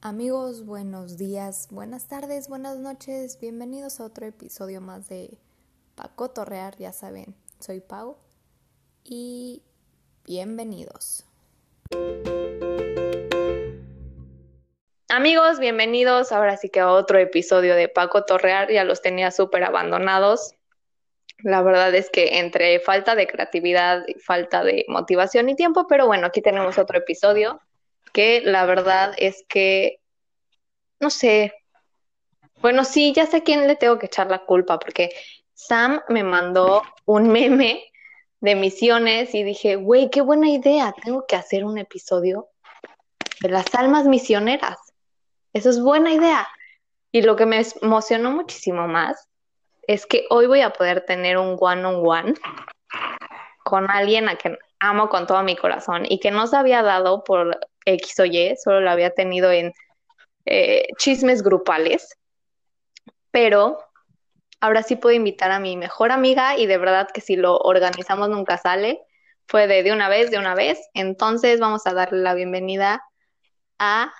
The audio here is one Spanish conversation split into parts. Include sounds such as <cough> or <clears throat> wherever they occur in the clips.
Amigos, buenos días, buenas tardes, buenas noches, bienvenidos a otro episodio más de Paco Torrear, ya saben, soy Pau y bienvenidos. Amigos, bienvenidos ahora sí que a otro episodio de Paco Torrear, ya los tenía súper abandonados. La verdad es que entre falta de creatividad falta de motivación y tiempo, pero bueno, aquí tenemos otro episodio que la verdad es que, no sé, bueno, sí, ya sé a quién le tengo que echar la culpa, porque Sam me mandó un meme de misiones y dije, güey, qué buena idea, tengo que hacer un episodio de las almas misioneras. Eso es buena idea. Y lo que me emocionó muchísimo más es que hoy voy a poder tener un one-on-one con alguien a quien amo con todo mi corazón y que no se había dado por X o Y, solo lo había tenido en eh, chismes grupales, pero ahora sí puedo invitar a mi mejor amiga y de verdad que si lo organizamos nunca sale, fue de, de una vez, de una vez, entonces vamos a darle la bienvenida a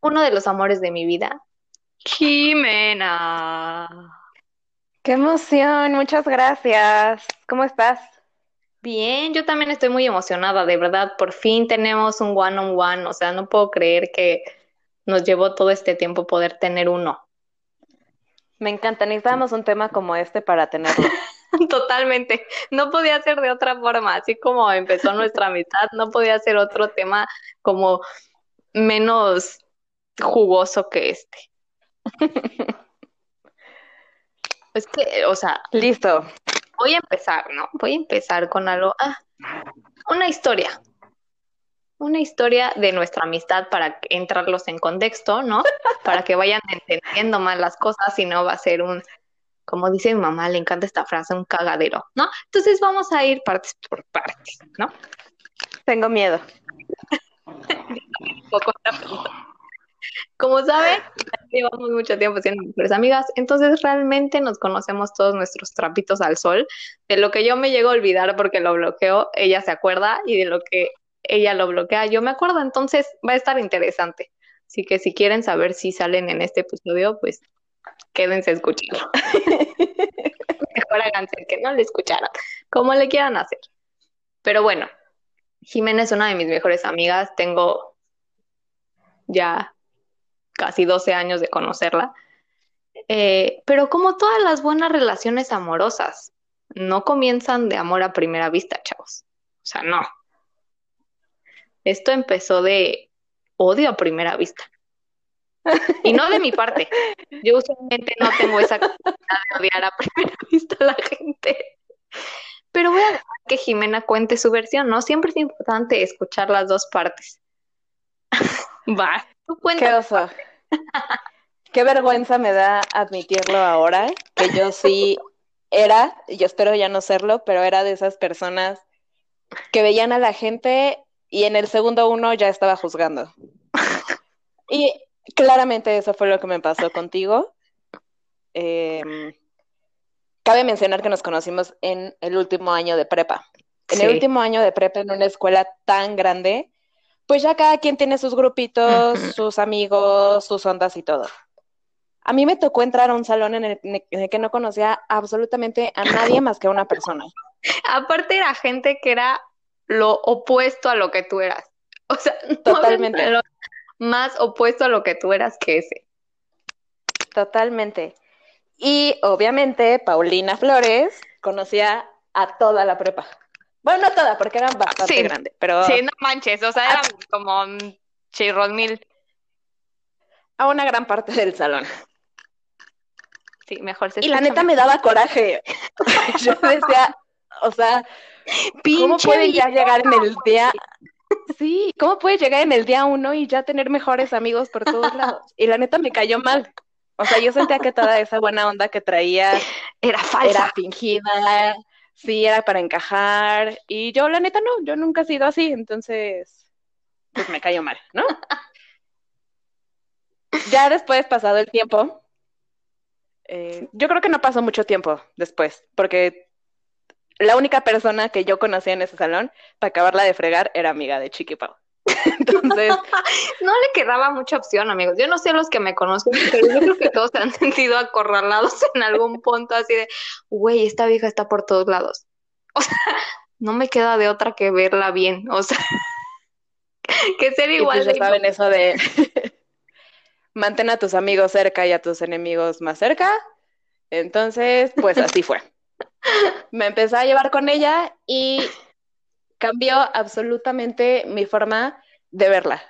uno de los amores de mi vida, Jimena. ¡Qué emoción! Muchas gracias. ¿Cómo estás? Bien, yo también estoy muy emocionada, de verdad, por fin tenemos un one-on-one, o sea, no puedo creer que nos llevó todo este tiempo poder tener uno. Me encanta, necesitábamos un tema como este para tenerlo. <laughs> Totalmente, no podía ser de otra forma, así como empezó nuestra amistad, no podía ser otro tema como menos jugoso que este. <laughs> es que, o sea, listo voy a empezar, ¿no? Voy a empezar con algo, ah, una historia. Una historia de nuestra amistad para entrarlos en contexto, ¿no? <laughs> Para que vayan entendiendo más las cosas y no va a ser un, como dice mi mamá, le encanta esta frase, un cagadero, ¿no? Entonces vamos a ir partes por partes, ¿no? Tengo miedo. <laughs> Como saben, llevamos mucho tiempo siendo mejores amigas, entonces realmente nos conocemos todos nuestros trapitos al sol. De lo que yo me llego a olvidar porque lo bloqueo, ella se acuerda y de lo que ella lo bloquea, yo me acuerdo, entonces va a estar interesante. Así que si quieren saber si salen en este episodio, pues quédense a escucharlo. <laughs> Mejor háganse que no le escucharan, como le quieran hacer. Pero bueno, Jimena es una de mis mejores amigas, tengo ya casi 12 años de conocerla. Eh, pero como todas las buenas relaciones amorosas, no comienzan de amor a primera vista, chavos. O sea, no. Esto empezó de odio a primera vista. <laughs> Y no de mi parte. Yo usualmente no tengo esa capacidad de odiar a primera <laughs> vista a la gente. Pero voy a dejar que Jimena cuente su versión, ¿no? Siempre es importante escuchar las dos partes. <laughs> Va, tú cuenta. Qué Qué vergüenza me da admitirlo ahora, que yo sí era, y espero ya no serlo, pero era de esas personas que veían a la gente y en el segundo uno ya estaba juzgando. Y claramente eso fue lo que me pasó contigo. Em, cabe mencionar que nos conocimos en el último año de prepa. En el último año de prepa en una escuela tan grande, pues ya cada quien tiene sus grupitos, sus amigos, sus ondas y todo. A mí me tocó entrar a un salón en el, que no conocía absolutamente a nadie más que a una persona. <laughs> Aparte era gente que era lo opuesto a lo que tú eras. O sea, <laughs> totalmente. más opuesto a lo que tú eras que ese. Totalmente. Y obviamente Paulina Flores conocía a toda la prepa. Bueno, no toda, porque eran bastante grandes, pero... Sí, no manches, o sea, eran como chirros mil. A una gran parte del salón. Sí, mejor se Y la neta me daba coraje. <laughs> Yo decía, o sea, ¿cómo puede ya llegar en el día... Sí, ¿cómo puede llegar en el día uno y ya tener mejores amigos por todos lados? Y la neta me cayó mal. O sea, yo sentía que toda esa buena onda que traía era falsa. Era fingida, sí era para encajar y yo la neta no, yo nunca he sido así, entonces pues me cayó mal, ¿no? <laughs> ya después, pasado el tiempo, eh, yo creo que no pasó mucho tiempo después, porque la única persona que yo conocía en ese salón, para acabarla de fregar, era amiga de Chiqui Pau. Entonces, <laughs> no le quedaba mucha opción, amigos. Yo no sé los que me conocen, pero yo creo que todos se han sentido acorralados <laughs> en algún punto así de, güey, esta vieja está por todos lados. O sea, no me queda de otra que verla bien. O sea, <laughs> que ser y igual. pues de ya saben eso de mantén a tus amigos cerca y a tus enemigos más cerca. Entonces, pues así fue. Me empecé a llevar con ella y cambió absolutamente mi forma de verla.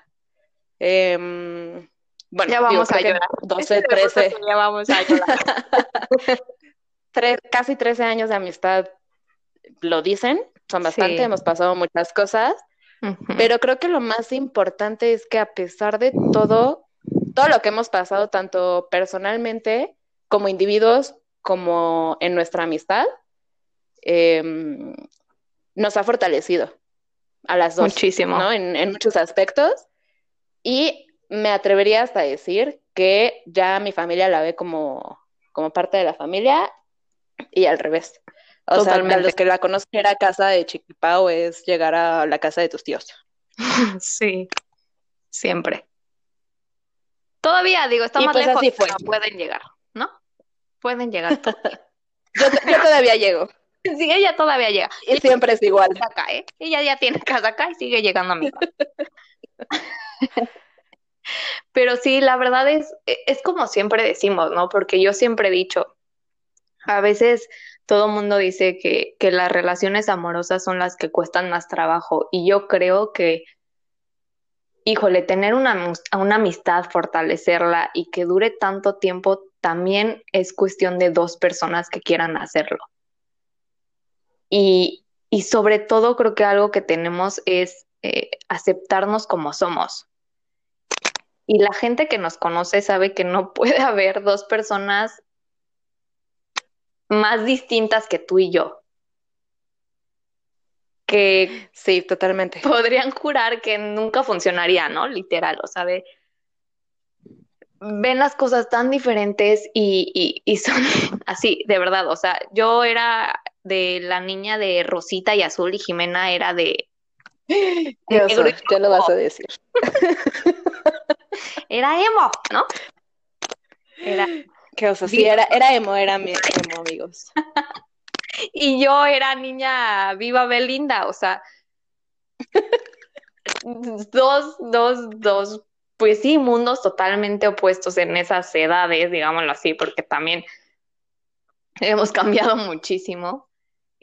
Em, bueno, ya vamos digo, a llorar. 12, 13, Ya vamos a llorar. <laughs> tres- casi 13 años de amistad lo dicen, son bastante, Sí. hemos pasado muchas cosas, pero creo que lo más importante es que a pesar de todo, todo lo que hemos pasado, tanto personalmente como individuos, como en nuestra amistad, em, nos ha fortalecido a las dos, Muchísimo. ¿no? En, en muchos aspectos. Y me atrevería hasta a decir que ya mi familia la ve como, como parte de la familia y al revés. O sea, Totalmente. a los que la conocen era casa de Chiquipao, es llegar a la casa de tus tíos. <laughs> Sí, siempre. Todavía, digo, está Y más pues lejos, así fue. pero pueden llegar, ¿no? Pueden llegar. <laughs> Yo, yo todavía llego <laughs> Sí, ella todavía llega. y siempre es igual. Acá, ¿eh? Ella ya tiene <laughs> casa acá y sigue llegando a mi casa. <laughs> Pero sí, la verdad es, es como siempre decimos, ¿no? Porque yo siempre he dicho, a veces todo el mundo dice que, que las relaciones amorosas son las que cuestan más trabajo y yo creo que, híjole, tener una, una amistad, fortalecerla y que dure tanto tiempo también es cuestión de dos personas que quieran hacerlo. Y, y sobre todo creo que algo que tenemos es eh, aceptarnos como somos. Y la gente que nos conoce sabe que no <laughs> puede haber dos personas más distintas que tú y yo. Que Sí, totalmente. podrían jurar que nunca funcionaría, ¿no? Literal, o sea, de- ven las cosas tan diferentes y, y, y son <laughs> así, de verdad, o sea, yo era de la niña de Rosita y Azul y Jimena era de, ya lo vas a decir. <laughs> era emo, ¿no? Era, Que, o sea, sí, era, era emo, era mi emo, amigos. <laughs> y yo era niña viva Belinda, o sea, <laughs> dos, dos, dos, pues sí, mundos totalmente opuestos en esas edades, digámoslo así, porque también hemos cambiado muchísimo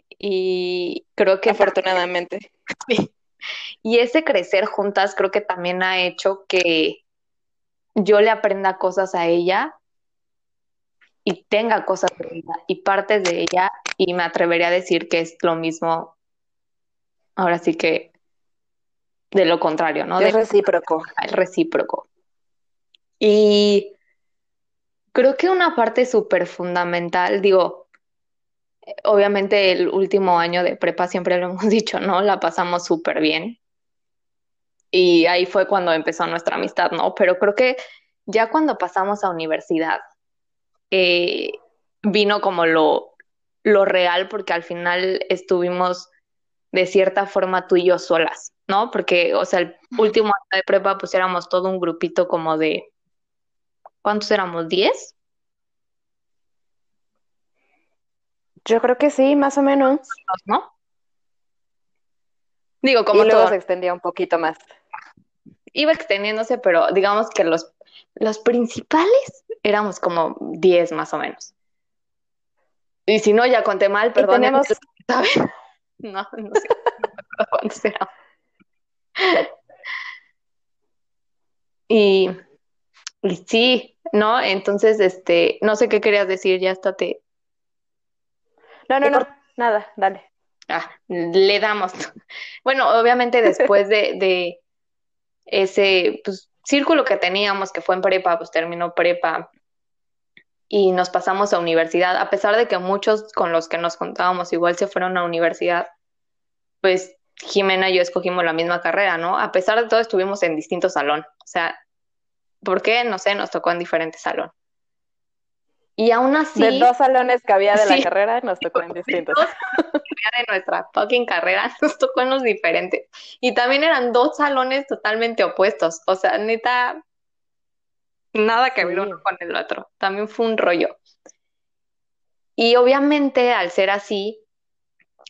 y creo que Afortunadamente. <laughs> y ese crecer juntas creo que también ha hecho que yo le aprenda cosas a ella y tenga cosas de ella y partes de ella y me atrevería a decir que es lo mismo, ahora sí que de lo contrario, ¿no? Es De recíproco. <laughs> es recíproco. Y creo que una parte súper fundamental, digo, obviamente el último año de prepa siempre lo <laughs> hemos dicho, ¿no? La pasamos súper bien. Y ahí fue cuando empezó nuestra amistad, ¿no? Pero creo que ya cuando pasamos a universidad, eh, vino como lo, lo real, porque al final estuvimos de cierta forma tú y yo solas, ¿no? Porque, o sea, el último año de prepa, pues éramos todo un grupito como de, ¿cuántos éramos? ¿10? Yo creo que sí, más o menos. ¿No? Digo, como y luego todo, se extendía un poquito más. iba extendiéndose, pero digamos que los, los principales éramos como 10 más o menos. Y si no, ya conté mal, perdón. tenemos, <laughs> No, no sé cuántos <laughs> éramos. Y, y sí, ¿no? Entonces, este, no sé qué querías decir, ya hasta te, no, no, no, nada, dale. Ah, le damos. <laughs> Bueno, obviamente después de, de ese pues, círculo que teníamos, que fue en prepa, pues terminó prepa y nos pasamos a universidad, a pesar de que muchos con los que nos contábamos igual se fueron a universidad, pues Jimena y yo escogimos la misma carrera, ¿no? A pesar de todo estuvimos en distinto salón. O sea, ¿por qué? No sé, nos tocó en diferente salón. Y aún así. De dos salones que había de la carrera, nos tocó en distintos. De nuestra fucking carrera, <laughs> nos tocó en los diferentes. Y también eran dos salones totalmente opuestos. O sea, neta, nada que ver uno con el otro. También fue un rollo. Y obviamente, al ser así,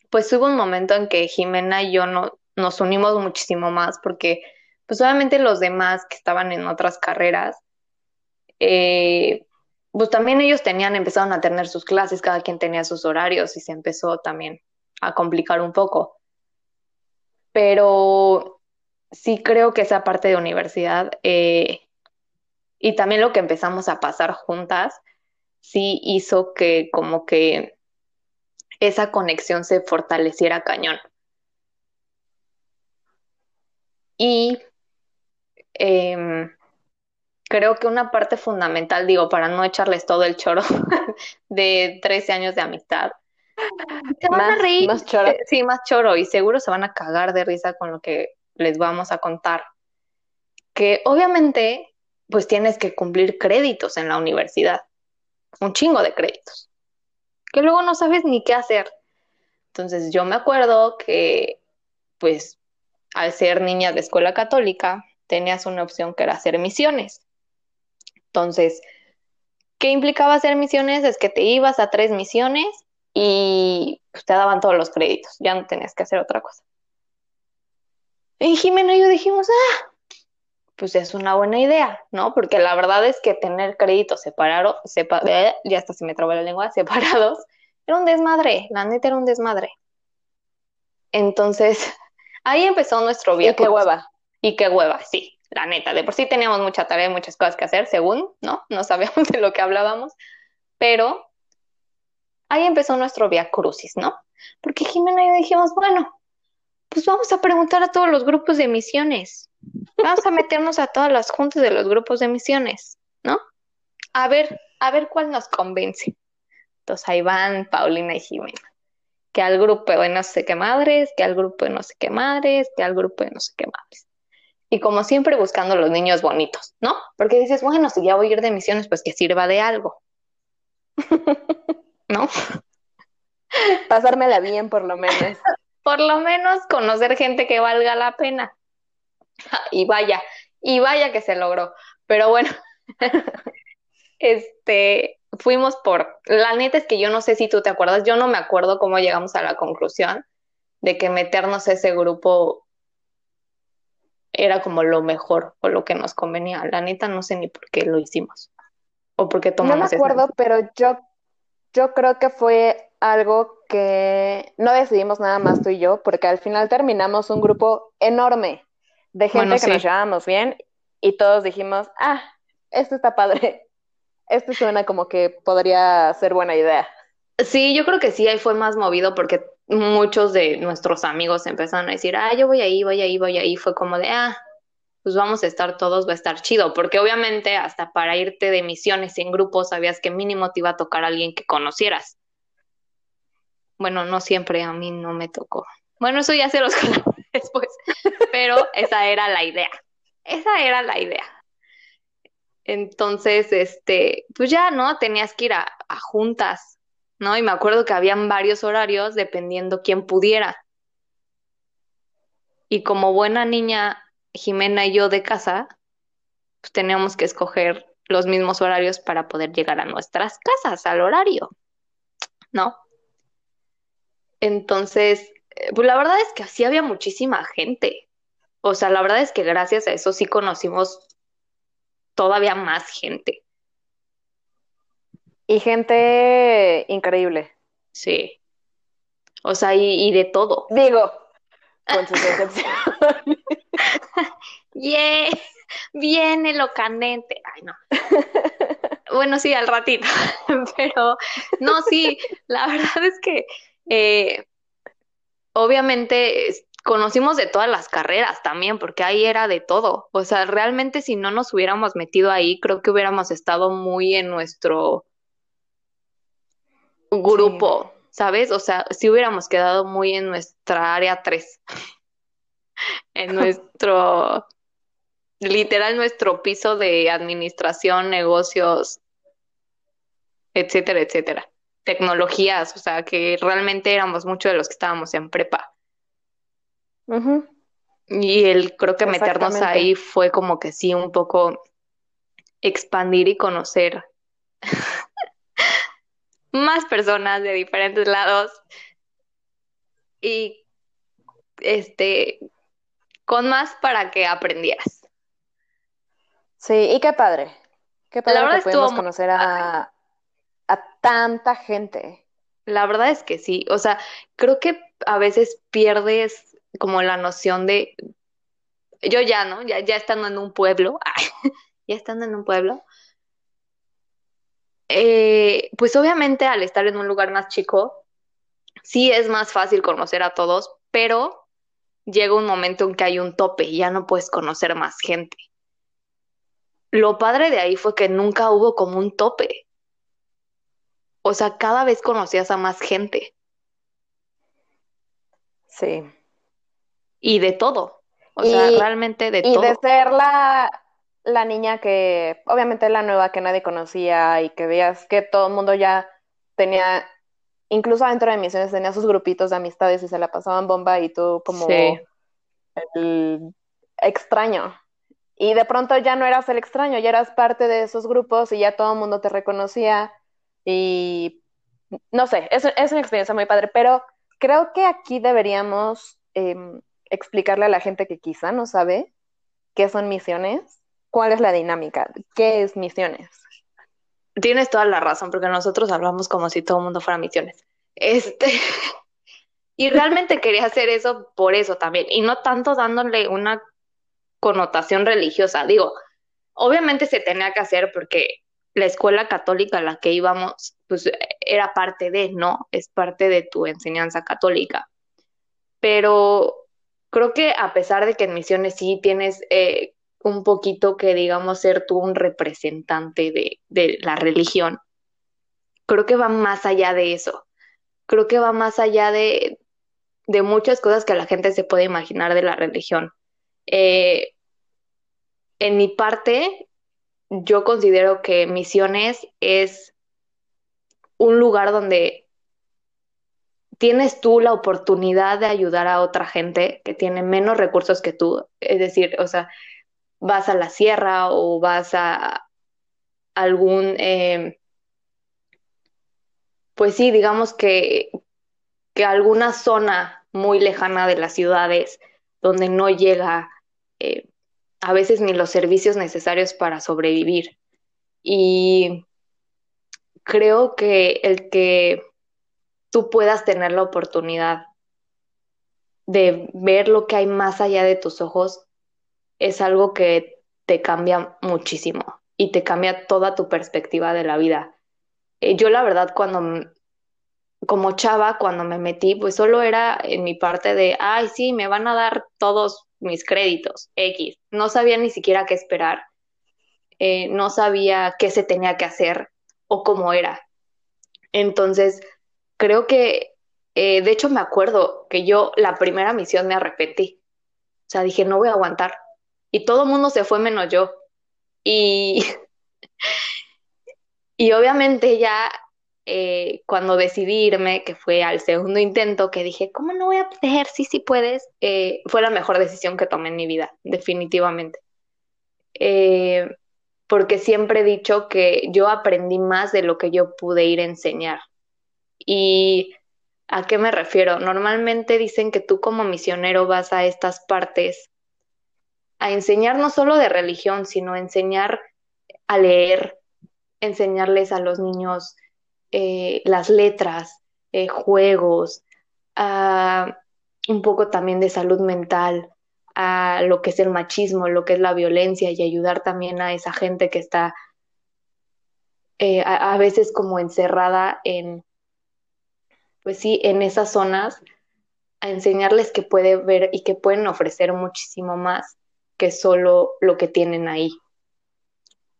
pues hubo un momento en que Jimena y yo no, nos unimos muchísimo más porque, pues obviamente los demás que estaban en otras carreras, eh, pues también ellos tenían, empezaron a tener sus clases, cada quien tenía sus horarios y se empezó también a complicar un poco. Pero sí creo que esa parte de universidad eh, y también lo que empezamos a pasar juntas, sí hizo que como que esa conexión se fortaleciera cañón. Y em, creo que una parte fundamental, digo, para no echarles todo el choro <laughs> de 13 años de amistad, se van a reír. Más choro. Sí, más choro. Y seguro se van a cagar de risa con lo que les vamos a contar. Que obviamente, pues tienes que cumplir créditos en la universidad. Un chingo de créditos. Que luego no sabes ni qué hacer. Entonces yo me acuerdo que, pues, al ser niña de escuela católica, tenías una opción que era hacer misiones. Entonces, ¿qué implicaba hacer misiones? Es que te ibas a tres misiones y pues, te daban todos los créditos, ya no tenías que hacer otra cosa. Y Jimena y yo dijimos, ah, pues es una buena idea, ¿no? Porque la verdad es que tener créditos separados, eh, ya hasta se me trabó la lengua, <laughs> separados, era un desmadre, la neta era un desmadre. Entonces, <laughs> ahí empezó nuestro viaje. Y qué hueva. Y qué hueva, sí la neta, de por sí teníamos mucha tarea muchas cosas que hacer, según, ¿no? No sabíamos <laughs> de lo que hablábamos, pero ahí empezó nuestro via crucis, ¿no? Porque Jimena y yo dijimos, bueno, pues vamos a preguntar a todos los grupos de misiones, vamos a meternos a todas las juntas de los grupos de misiones, ¿no? A ver, a ver cuál nos convence. Entonces ahí van Paulina y Jimena. Que al grupo de no sé qué madres, que al grupo de no sé qué madres, que al grupo de no sé qué madres y como siempre buscando los niños bonitos, ¿no? Porque dices, bueno, si ya voy a ir de misiones, pues que sirva de algo. <laughs> ¿No? <laughs> Pasármela bien, por lo menos. <laughs> por lo menos conocer gente que valga la pena. Y vaya, y vaya que se logró. Pero bueno, este, fuimos por, la neta es que yo no sé si tú te acuerdas, yo no me acuerdo cómo llegamos a la conclusión de que meternos a ese grupo era como lo mejor o lo que nos convenía. La neta no sé ni por qué lo hicimos o por qué tomamos No me acuerdo, pero yo, yo creo que fue algo que no decidimos nada más tú y yo, porque al final terminamos un grupo enorme de gente que nos llevábamos bien y todos dijimos, ah, esto está padre, esto suena como que podría ser buena idea. Sí, yo creo que sí, ahí fue más movido porque muchos de nuestros amigos empezaron a decir, ah, yo voy ahí, voy ahí, voy ahí. Fue como de, ah, pues vamos a estar todos, va a estar chido. Porque obviamente hasta para irte de misiones en grupo sabías que mínimo te iba a tocar a alguien que conocieras. Bueno, no siempre, a mí no me tocó. Bueno, eso ya se los <laughs> después, pero esa era la idea. Esa era la idea. Entonces, este, pues ya, ¿no? Tenías que ir a juntas ¿no? Y me acuerdo que habían varios horarios dependiendo quién pudiera. Y como buena niña, Jimena y yo de casa, pues teníamos que escoger los mismos horarios para poder llegar a nuestras casas al horario, ¿no? Entonces, eh, pues la verdad es que así había muchísima gente. O sea, la verdad es que gracias a eso sí conocimos todavía más gente. Y gente increíble. Sí. O sea, y, de todo. Digo, con sus excepciones. <laughs> yeah, viene lo canente. Ay, no. bueno, sí, al ratito. <laughs> Pero, no, sí, la verdad es que eh, obviamente conocimos de todas las carreras también, porque ahí era de todo. O sea, realmente si no nos hubiéramos metido ahí, creo que hubiéramos estado muy en nuestro grupo, ¿sabes? O sea, si hubiéramos quedado muy en nuestra área 3, <laughs> en <laughs> nuestro, literal, nuestro piso de administración, negocios, etcétera, etcétera. Tecnologías, o sea, que realmente éramos muchos de los que estábamos en prepa. Y el creo que meternos ahí fue como que sí, un poco expandir y conocer más personas de diferentes lados y este con más para que aprendieras. Sí, y qué padre. Qué padre que pudimos conocer a, a tanta gente. La verdad es que sí. O sea, creo que a veces pierdes como la noción de. Yo ya, ¿no? Ya, ya estando en un pueblo. <laughs> ya estando en un pueblo. Eh, pues obviamente al estar en un lugar más chico, sí es más fácil conocer a todos, pero llega un momento en que hay un tope y ya no puedes conocer más gente. Lo padre de ahí fue que nunca hubo como un tope. O sea, cada vez conocías a más gente. Sí. Y de todo. O sea, realmente de todo. Y de ser la, la niña que, obviamente la nueva que nadie conocía y que veías que todo el mundo ya tenía, incluso dentro de misiones tenía sus grupitos de amistades y se la pasaban bomba y tú como el extraño. Y de pronto ya no eras el extraño, ya eras parte de esos grupos y ya todo el mundo te reconocía y no sé, es, es una experiencia muy padre, pero creo que aquí deberíamos em, explicarle a la gente que quizá no sabe qué son misiones ¿Cuál es la dinámica? ¿Qué es misiones? Tienes toda la razón, porque nosotros hablamos como si todo el mundo fuera misiones. Este, <laughs> y realmente quería hacer eso por eso también, y no tanto dándole una connotación religiosa. Digo, obviamente se tenía que hacer porque la escuela católica a la que íbamos, pues era parte de, ¿no? Es parte de tu enseñanza católica. Pero creo que a pesar de que en misiones sí tienes eh, un poquito que digamos ser tú un representante de, de la religión. Creo que va más allá de eso. Creo que va más allá de, de muchas cosas que la gente se puede imaginar de la religión. Eh, en mi parte, yo considero que Misiones es un lugar donde tienes tú la oportunidad de ayudar a otra gente que tiene menos recursos que tú. Es decir, o sea, vas a la sierra o vas a algún, eh, pues sí, digamos que, que alguna zona muy lejana de las ciudades donde no llega eh, a veces ni los servicios necesarios para sobrevivir. Y creo que el que tú puedas tener la oportunidad de ver lo que hay más allá de tus ojos es algo que te cambia muchísimo y te cambia toda tu perspectiva de la vida. Eh, yo la verdad cuando, como chava, cuando me metí, pues solo era en mi parte de, ay, sí, me van a dar todos mis créditos, X. No sabía ni siquiera qué esperar. Eh, no sabía qué se tenía que hacer o cómo era. Entonces, creo que, eh, de hecho me acuerdo que yo la primera misión me arrepentí. O sea, dije, no voy a aguantar y todo el mundo se fue menos yo. Y, <laughs> y obviamente ya eh, cuando decidí irme, que fue al segundo intento, que dije, ¿cómo no voy a poder? Sí, sí puedes, eh, fue la mejor decisión que tomé en mi vida, definitivamente. Eh, porque siempre he dicho que yo aprendí más de lo que yo pude ir a enseñar. ¿Y a qué me refiero? Normalmente dicen que tú como misionero vas a estas partes a enseñar no solo de religión, sino enseñar a leer, enseñarles a los niños eh, las letras, eh, juegos, un poco también de salud mental, a lo que es el machismo, lo que es la violencia y ayudar también a esa gente que está eh, a, veces como encerrada en, pues sí, en esas zonas, a enseñarles que puede ver y que pueden ofrecer muchísimo más que solo lo que tienen ahí.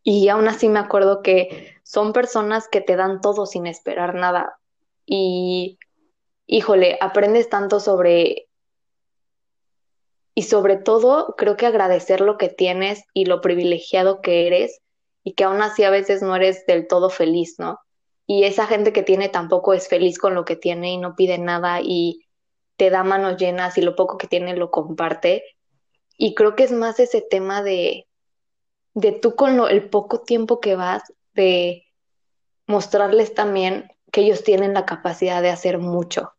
Y aún así me acuerdo que son personas que te dan todo sin esperar nada. Y, híjole, aprendes tanto sobre... Y sobre todo, creo que agradecer lo que tienes y lo privilegiado que eres y que aún así a veces no eres del todo feliz, ¿no? y esa gente que tiene tampoco es feliz con lo que tiene y no pide nada y te da manos llenas y lo poco que tiene lo comparte. Y creo que es más ese tema de, de tú con lo, el poco tiempo que vas, de mostrarles también que ellos tienen la capacidad de hacer mucho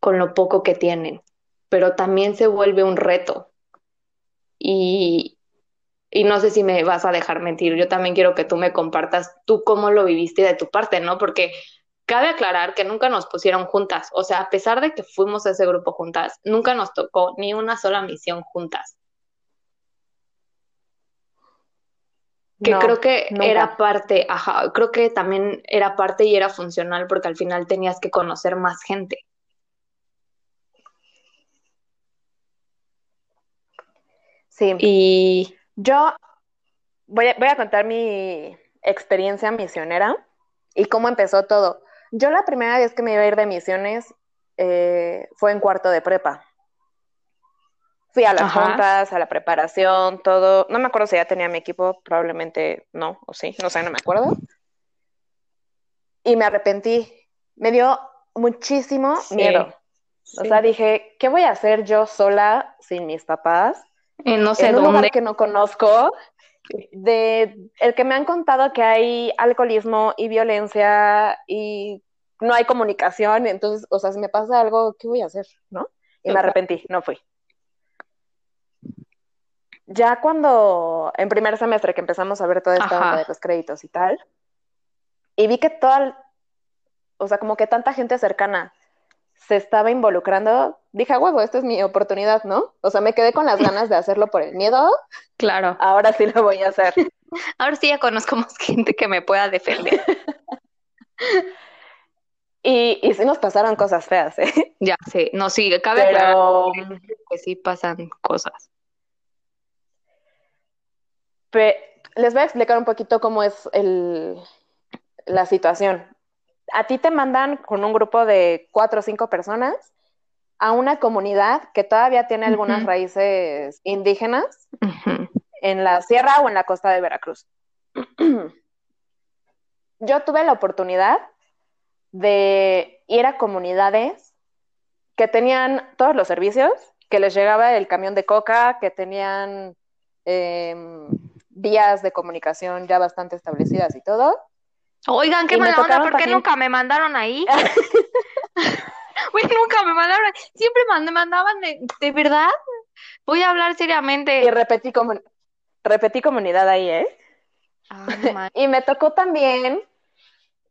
con lo poco que tienen, pero también se vuelve un reto. Y, y no sé si me vas a dejar mentir, yo también quiero que tú me compartas tú cómo lo viviste de tu parte, ¿no? Porque cabe aclarar que nunca nos pusieron juntas, o sea, a pesar de que fuimos a ese grupo juntas, nunca nos tocó ni una sola misión juntas. Que creo que era parte, ajá, creo que también era parte y era funcional porque al final tenías que conocer más gente. Sí. Y yo voy a, voy a contar mi experiencia misionera y cómo empezó todo. Yo la primera vez que me iba a ir de misiones eh, fue en cuarto de prepa. Fui a las juntas, a la preparación, todo. No me acuerdo si ya tenía mi equipo, probablemente no, o sí, no sé, no me acuerdo. Y me arrepentí. Me dio muchísimo miedo. O sea, dije, ¿qué voy a hacer yo sola sin mis papás? no sé en un lugar que no conozco, de el que me han contado que hay alcoholismo y violencia y no hay comunicación, entonces, o sea, si me pasa algo, ¿qué voy a hacer? ¿No? Y me arrepentí, no fui. Ya cuando, en primer semestre que empezamos a ver toda esta onda de los créditos y tal, y vi que toda, o sea, como que tanta gente cercana se estaba involucrando, dije, huevo, esta es mi oportunidad, ¿no? O sea, me quedé con las ganas de hacerlo por el miedo. Claro. Ahora sí lo voy a hacer. <laughs> Ahora sí ya conozco más gente que me pueda defender. <laughs> y, y sí nos pasaron cosas feas, ¿eh? <laughs> Ya, sí. No, sí, cabe Pero... que sí pasan cosas. les voy a explicar un poquito cómo es el, la situación a ti te mandan con un grupo de cuatro o cinco personas a una comunidad que todavía tiene algunas raíces indígenas en la sierra o en la costa de Veracruz. <clears throat> Yo tuve la oportunidad de ir a comunidades que tenían todos los servicios, que les llegaba el camión de coca, que tenían em, vías de comunicación ya bastante establecidas y todo, Oigan, qué mala onda, ¿por qué nunca me mandaron ahí? <laughs> <laughs> Uy, nunca me mandaron, siempre me mandaban de, de verdad. Voy a hablar seriamente. Y repetí, como, repetí comunidad ahí, ¿eh? <laughs> y me tocó también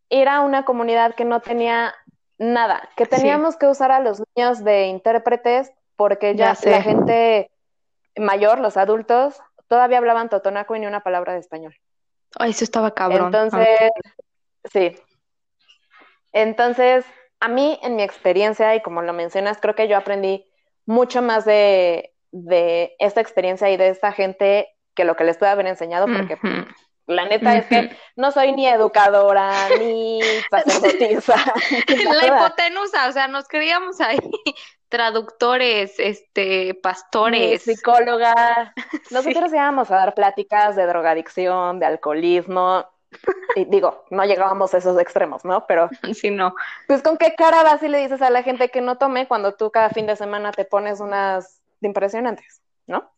ir a una comunidad que no tenía nada, que teníamos que usar a los niños de intérpretes porque ya, la gente mayor, los adultos, todavía hablaban totonaco y ni una palabra de español. Ay, eso estaba cabrón. Entonces, sí. Entonces, a mí, en mi experiencia, y como lo mencionas, creo que yo aprendí mucho más de, esta experiencia y de esta gente que lo que les puede haber enseñado, porque la neta es que no soy ni educadora, ni <laughs> sacerdotisa. la hipotenusa, o sea, nos creíamos ahí traductores, este, pastores. psicóloga. <laughs> Nosotros íbamos a dar pláticas de drogadicción, de alcoholismo. Y digo, no llegábamos a esos extremos, ¿no? Pero. <laughs> Sí, no. Pues con qué cara vas y le dices a la gente que no tome cuando tú cada fin de semana te pones unas impresionantes, ¿no?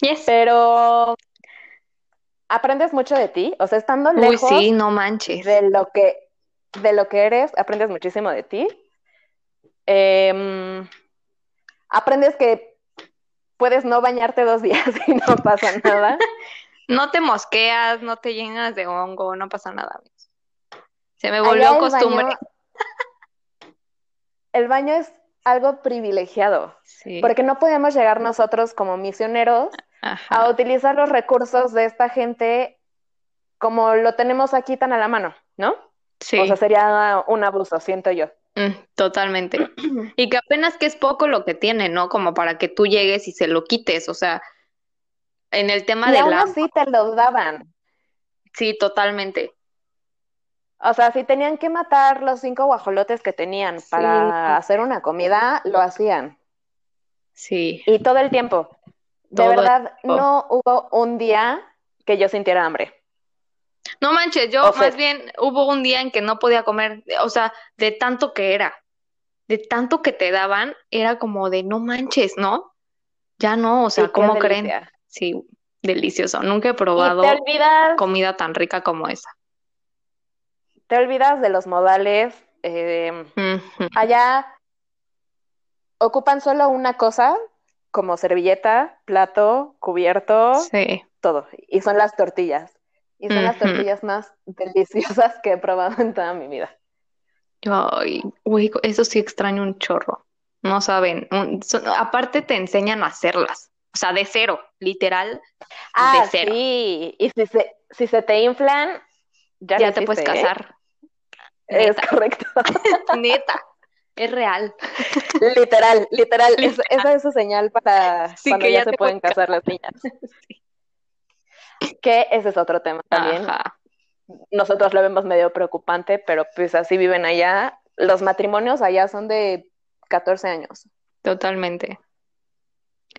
Yes. Pero aprendes mucho de ti, o sea, estando lejos Uy, sí, no manches. de lo que de lo que eres, aprendes muchísimo de ti Em, aprendes que puedes no bañarte dos días <laughs> y no pasa nada. no te mosqueas, no te llenas de hongo, no pasa nada. Se me volvió costumbre. el baño es algo privilegiado, porque no podemos llegar nosotros como misioneros a utilizar los recursos de esta gente como lo tenemos aquí tan a la mano, ¿no? Sí. O sea, sería un abuso, siento yo. Mm, totalmente. <clears throat> Y que apenas que es poco lo que tiene, ¿no? Como para que tú llegues y se lo quites, o sea, en el tema de la... sí te lo daban. Sí, totalmente. O sea, si tenían que matar los cinco guajolotes que tenían para hacer una comida, lo hacían. Sí. Y todo el tiempo. De verdad, no hubo un día que yo sintiera hambre. No manches, yo más bien hubo un día en que no podía comer, o sea, de tanto que era, de tanto que te daban, era como de no manches, ¿no? Ya no, o sea, ¿cómo creen? Sí, delicioso. Nunca he probado comida tan rica como esa. Te olvidas de los modales. Eh, allá ocupan solo una cosa, como servilleta, plato, cubierto, sí. todo. Y son las tortillas. Y son las tortillas más deliciosas que he probado en toda mi vida. Ay, uy, eso sí extraño un chorro. No saben. aparte te enseñan a hacerlas. O sea, de cero, literal. Ah, de cero. sí. Y si se, si se te inflan, ya, te puedes ¿eh? casar. Es correcto. <laughs> Neta. Es real. Literal, literal. esa es su señal para cuando ya, se pueden casar las niñas. <laughs> <laughs> Que ese es otro tema también. Nosotros lo vemos medio preocupante, pero pues así viven allá. Los matrimonios allá son de 14 años. Totalmente.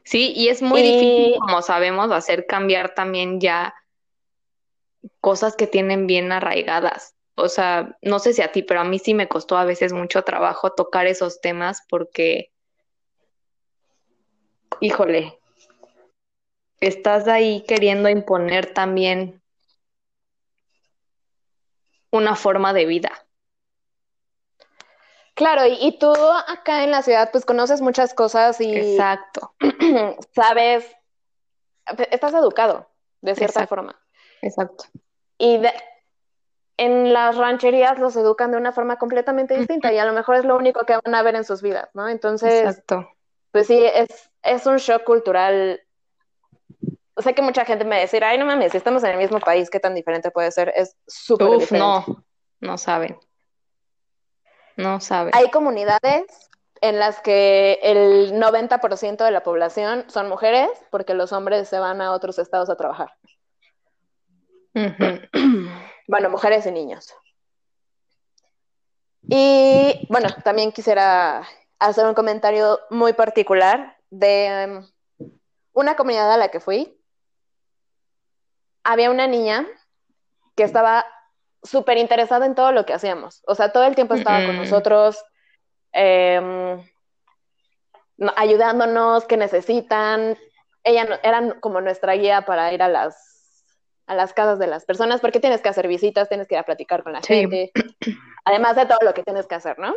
Sí, y es muy difícil, como sabemos, hacer cambiar también ya cosas que tienen bien arraigadas o sea, no sé si a ti, pero a mí sí me costó a veces mucho trabajo tocar esos temas porque, híjole, estás ahí queriendo imponer también una forma de vida. Claro, y, tú acá en la ciudad pues conoces muchas cosas y... Exacto. <clears throat> sabes, estás educado de cierta forma. Exacto. Y de, en las rancherías los educan de una forma completamente distinta y a lo mejor es lo único que van a ver en sus vidas, ¿no? Entonces, Exacto. pues sí, es, es un shock cultural. Sé que mucha gente me dice, ay, no mames, si estamos en el mismo país, ¿qué tan diferente puede ser? Es súper diferente. no, no saben. No saben. Hay comunidades en las que el 90% de la población son mujeres porque los hombres se van a otros estados a trabajar. Bueno, mujeres y niños. Y bueno, también quisiera hacer un comentario muy particular de um, una comunidad a la que fui. Había una niña que estaba súper interesada en todo lo que hacíamos. O sea, todo el tiempo estaba con nosotros, em, ayudándonos, que necesitan. Ella era como nuestra guía para ir a las a las casas de las personas porque tienes que hacer visitas, tienes que ir a platicar con la gente, además de todo lo que tienes que hacer, ¿no?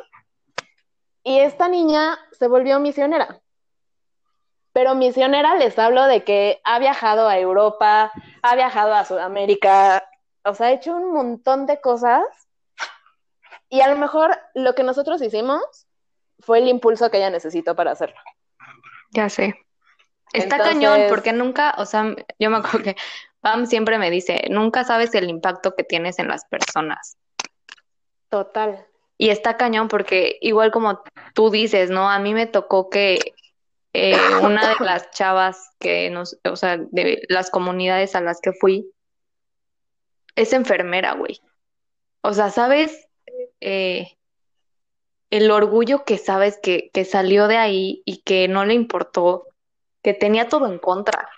Y esta niña se volvió misionera. Pero misionera les hablo de que ha viajado a Europa, ha viajado a Sudamérica, o sea, ha hecho un montón de cosas. Y a lo mejor lo que nosotros hicimos fue el impulso que ella necesitó para hacerlo. Ya sé. Está cañón porque nunca, o sea, yo me acuerdo que Pam siempre me dice, nunca sabes el impacto que tienes en las personas. Total. Y está cañón porque igual como tú dices, ¿no? A mí me tocó que eh, <coughs> una de las chavas que nos, o sea, de las comunidades a las que fui, es enfermera, güey. O sea, ¿sabes? Eh, el orgullo que sabes que, que salió de ahí y que no le importó, que tenía todo en contra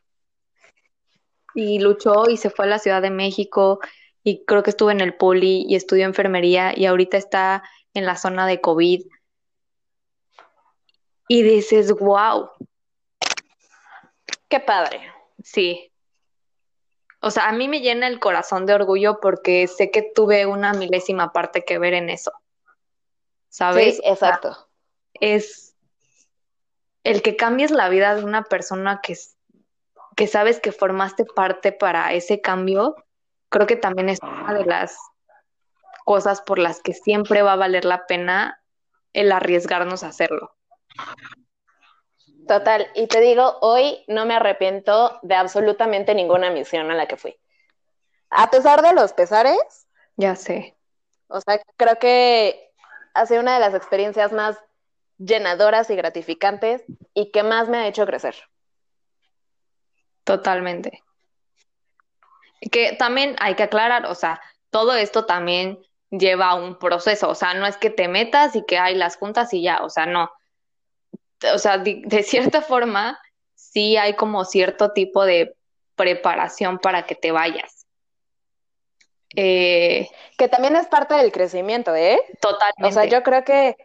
y luchó y se fue a la Ciudad de México y creo que estuvo en el poli y estudió enfermería y ahorita está en la zona de COVID. Y dices, wow. Qué padre. Sí. O sea, a mí me llena el corazón de orgullo porque sé que tuve una milésima parte que ver en eso. ¿Sabes? Sí, exacto. Es el que cambies la vida de una persona que que sabes que formaste parte para ese cambio, creo que también es una de las cosas por las que siempre va a valer la pena el arriesgarnos a hacerlo. Total, y te digo, hoy no me arrepiento de absolutamente ninguna misión a la que fui. A pesar de los pesares. Ya sé. O sea, creo que ha sido una de las experiencias más llenadoras y gratificantes y que más me ha hecho crecer. Totalmente. Que también hay que aclarar, o sea, todo esto también lleva un proceso, o sea, no es que te metas y que hay las juntas y ya, o sea, no. O sea, de, cierta forma, sí hay como cierto tipo de preparación para que te vayas. Eh, que también es parte del crecimiento, ¿eh? Totalmente. O sea, yo creo que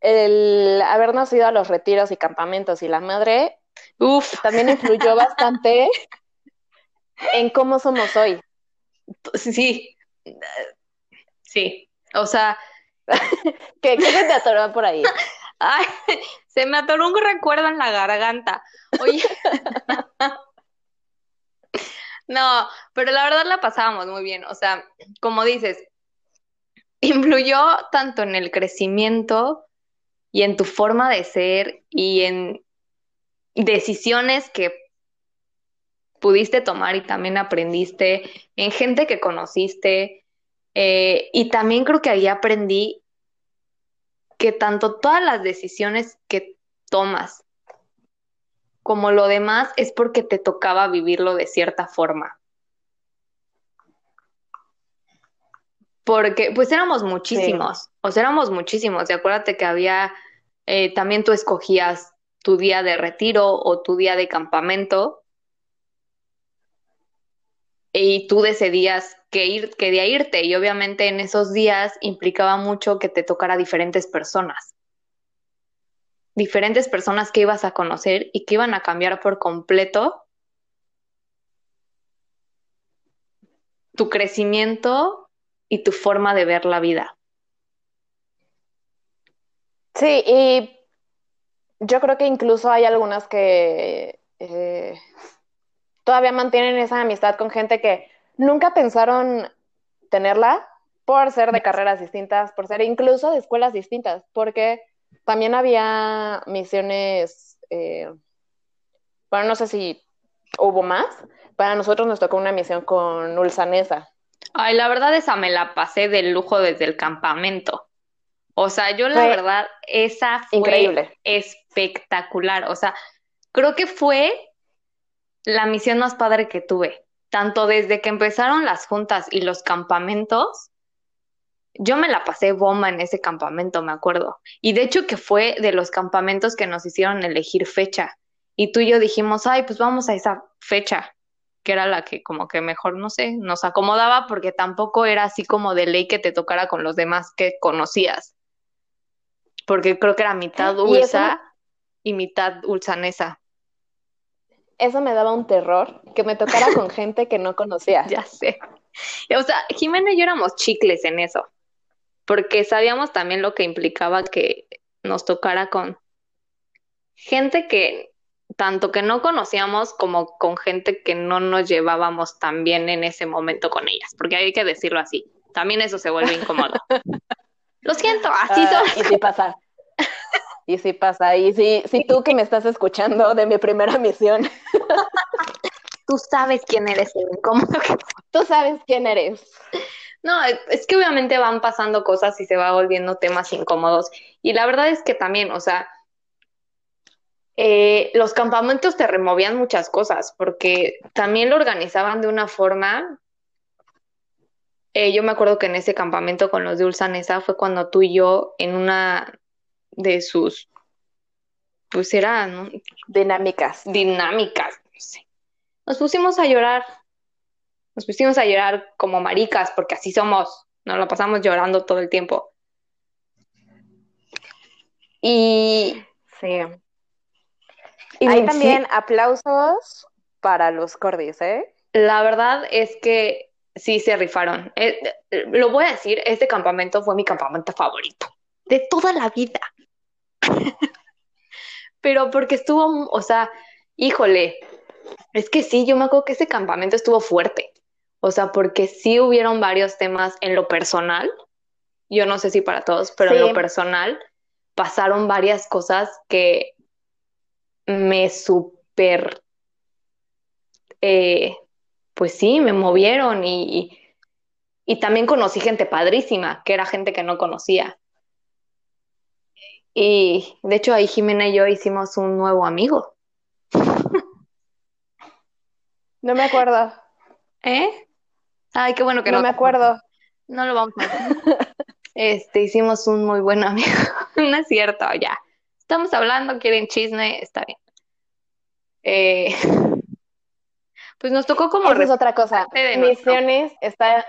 el habernos ido a los retiros y campamentos y la madre Uf. también influyó bastante <laughs> en cómo somos hoy. Sí, sí, o sea... <laughs> ¿Qué, ¿Qué se te atoró por ahí? <laughs> <laughs> Se me atoró un recuerdo en la garganta. Oye. <laughs> No, pero la verdad la pasábamos muy bien. O sea, como dices, influyó tanto en el crecimiento y en tu forma de ser y en decisiones que pudiste tomar y también aprendiste, en gente que conociste. Eh, y también creo que ahí aprendí que tanto todas las decisiones que tomas como lo demás es porque te tocaba vivirlo de cierta forma. Porque pues éramos muchísimos, o sea, éramos muchísimos. Y acuérdate que había, eh, también tú escogías tu día de retiro o tu día de campamento y tú decidías que ir, quería irte y obviamente en esos días implicaba mucho que te tocara diferentes personas diferentes personas que ibas a conocer y que iban a cambiar por completo tu crecimiento y tu forma de ver la vida. Sí, y yo creo que incluso hay algunas que eh, todavía mantienen esa amistad con gente que nunca pensaron tenerla por ser de carreras distintas, por ser incluso de escuelas distintas, porque también había misiones, eh, bueno, no sé si hubo más. Para nosotros nos tocó una misión con Ulsanesa. Ay, la verdad esa me la pasé de lujo desde el campamento. O sea, yo la verdad, esa fue increíble. espectacular. O sea, creo que fue la misión más padre que tuve. Tanto desde que empezaron las juntas y los campamentos, yo me la pasé bomba en ese campamento, me acuerdo. Y de hecho que fue de los campamentos que nos hicieron elegir fecha. Y tú y yo dijimos, ay, pues vamos a esa fecha, que era la que como que mejor, no sé, nos acomodaba porque tampoco era así como de ley que te tocara con los demás que conocías. Porque creo que era mitad ulsa y, mitad ulsanesa. Eso me daba un terror, que me tocara con <laughs> gente que no conocía. Ya sé. O sea, Jimena y yo éramos chicles en eso porque sabíamos también lo que implicaba que nos tocara con gente que tanto que no conocíamos como con gente que no nos llevábamos tan bien en ese momento con ellas, porque hay que decirlo así. También eso se vuelve incómodo. <laughs> Lo siento, así ah, Y sí pasa. Y sí pasa. Y sí, si tú que me estás escuchando de mi primera misión. <laughs> tú sabes quién eres, incómodo. Tú sabes quién eres. No, es que obviamente van pasando cosas y se va volviendo temas incómodos. Y la verdad es que también, o sea, eh, los campamentos te removían muchas cosas, porque también lo organizaban de una forma. Eh, yo me acuerdo que en ese campamento con los de Ulsanesa fue cuando tú y yo, en una de sus, pues eran dinámicas. Dinámicas, no sé. Nos pusimos a llorar nos pusimos a llorar como maricas, porque así somos, nos lo pasamos llorando todo el tiempo. Y sí. Y Hay también aplausos para los cordis, ¿eh? La verdad es que sí se rifaron. Eh, lo voy a decir, este campamento fue mi campamento favorito de toda la vida. <laughs> Pero porque estuvo, o sea, híjole, es que sí, yo me acuerdo que ese campamento estuvo fuerte. O sea, porque sí hubieron varios temas en lo personal, yo no sé si para todos, pero en lo personal pasaron varias cosas que me super, eh, pues sí, me movieron y, y también conocí gente padrísima, que era gente que no conocía. Y de hecho ahí Jimena y yo hicimos un nuevo amigo. No me acuerdo. ¿Eh? Ay, qué bueno que no. No me acuerdo. No lo vamos a hacer. Este, hicimos un muy buen amigo. <laughs> no es cierto, ya. Estamos hablando, quieren chisme, está bien. Eh, pues nos tocó como... Esa es otra cosa. Misiones está...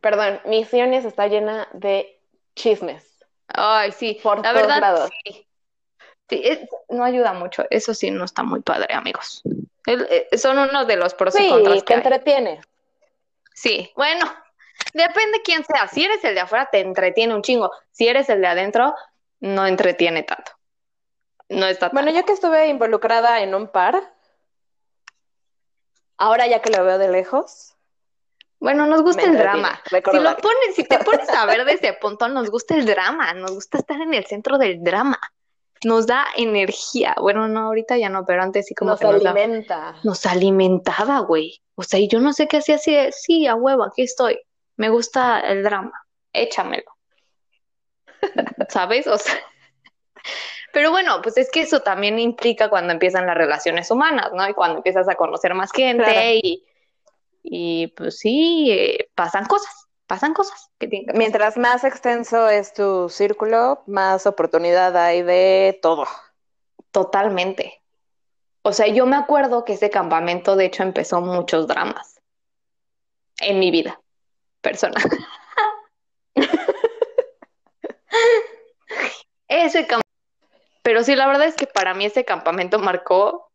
Perdón, Misiones está llena de chismes. Ay, sí, Por la verdad, lados. sí. Sí, es- no ayuda mucho. Eso sí, no está muy padre, amigos. El- eh, son unos de los pros y Sí, contras te que hay. entretiene. Sí, bueno, depende quién sea. Si eres el de afuera, te entretiene un chingo. Si eres el de adentro, no entretiene tanto. No está tan- Bueno, yo que estuve involucrada en un par, ahora ya que lo veo de lejos, Bueno, nos gusta el drama. Si lo pones, si te <laughs> pones a ver desde ese punto, nos gusta el drama, nos gusta estar en el centro del drama. Nos da energía. Bueno, no, ahorita ya no, pero antes sí como nos que nos da- alimenta. nos alimentaba, güey. O sea, y yo no sé qué hacía así, de, sí, a huevo, aquí estoy. Me gusta el drama, échamelo. ¿Sabes? O sea, <laughs> pero bueno, pues es que eso también implica cuando empiezan las relaciones humanas, ¿no? Y cuando empiezas a conocer más gente Claro. y, y pues sí, eh, pasan cosas, pasan cosas que pasar. Mientras más extenso es tu círculo, más oportunidad hay de todo. Totalmente. O sea, yo me acuerdo que ese campamento, de hecho, empezó muchos dramas en mi vida personal. <laughs> Ese camp- Pero sí, la verdad es que para mí ese campamento marcó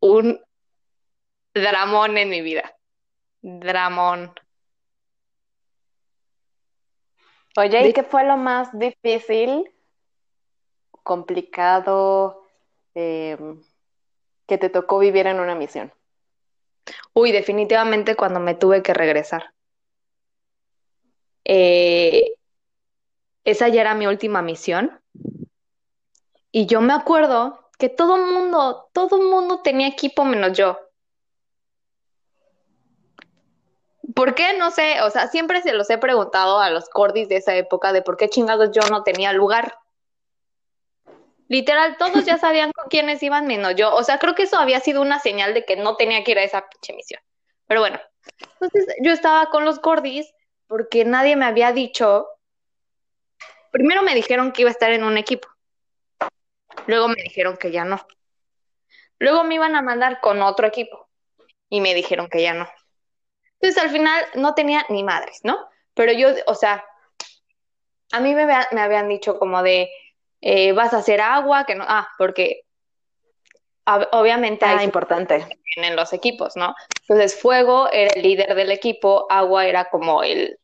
un dramón en mi vida. Dramón. Oye, ¿y qué fue lo más difícil, complicado, eh, que te tocó vivir en una misión? Uy, definitivamente cuando me tuve que regresar. Eh, esa ya era mi última misión. Y yo me acuerdo que todo mundo, todo mundo tenía equipo menos yo. ¿Por qué? No sé, o sea, siempre se los he preguntado a los cordis de esa época de por qué chingados yo no tenía lugar. Literal, todos ya sabían con quiénes iban menos yo. O sea, creo que eso había sido una señal de que no tenía que ir a esa pinche misión. Pero bueno, entonces yo estaba con los cordis porque nadie me había dicho. Primero me dijeron que iba a estar en un equipo. Luego me dijeron que ya no. Luego me iban a mandar con otro equipo y me dijeron que ya no. Entonces al final no tenía ni madres, ¿no? Pero yo, o sea, a mí me, me habían dicho como de, eh, vas a hacer agua, que no, ah, porque ob- obviamente Ah, hay importante. en los equipos, ¿no? Entonces Fuego era el líder del equipo, Agua era como el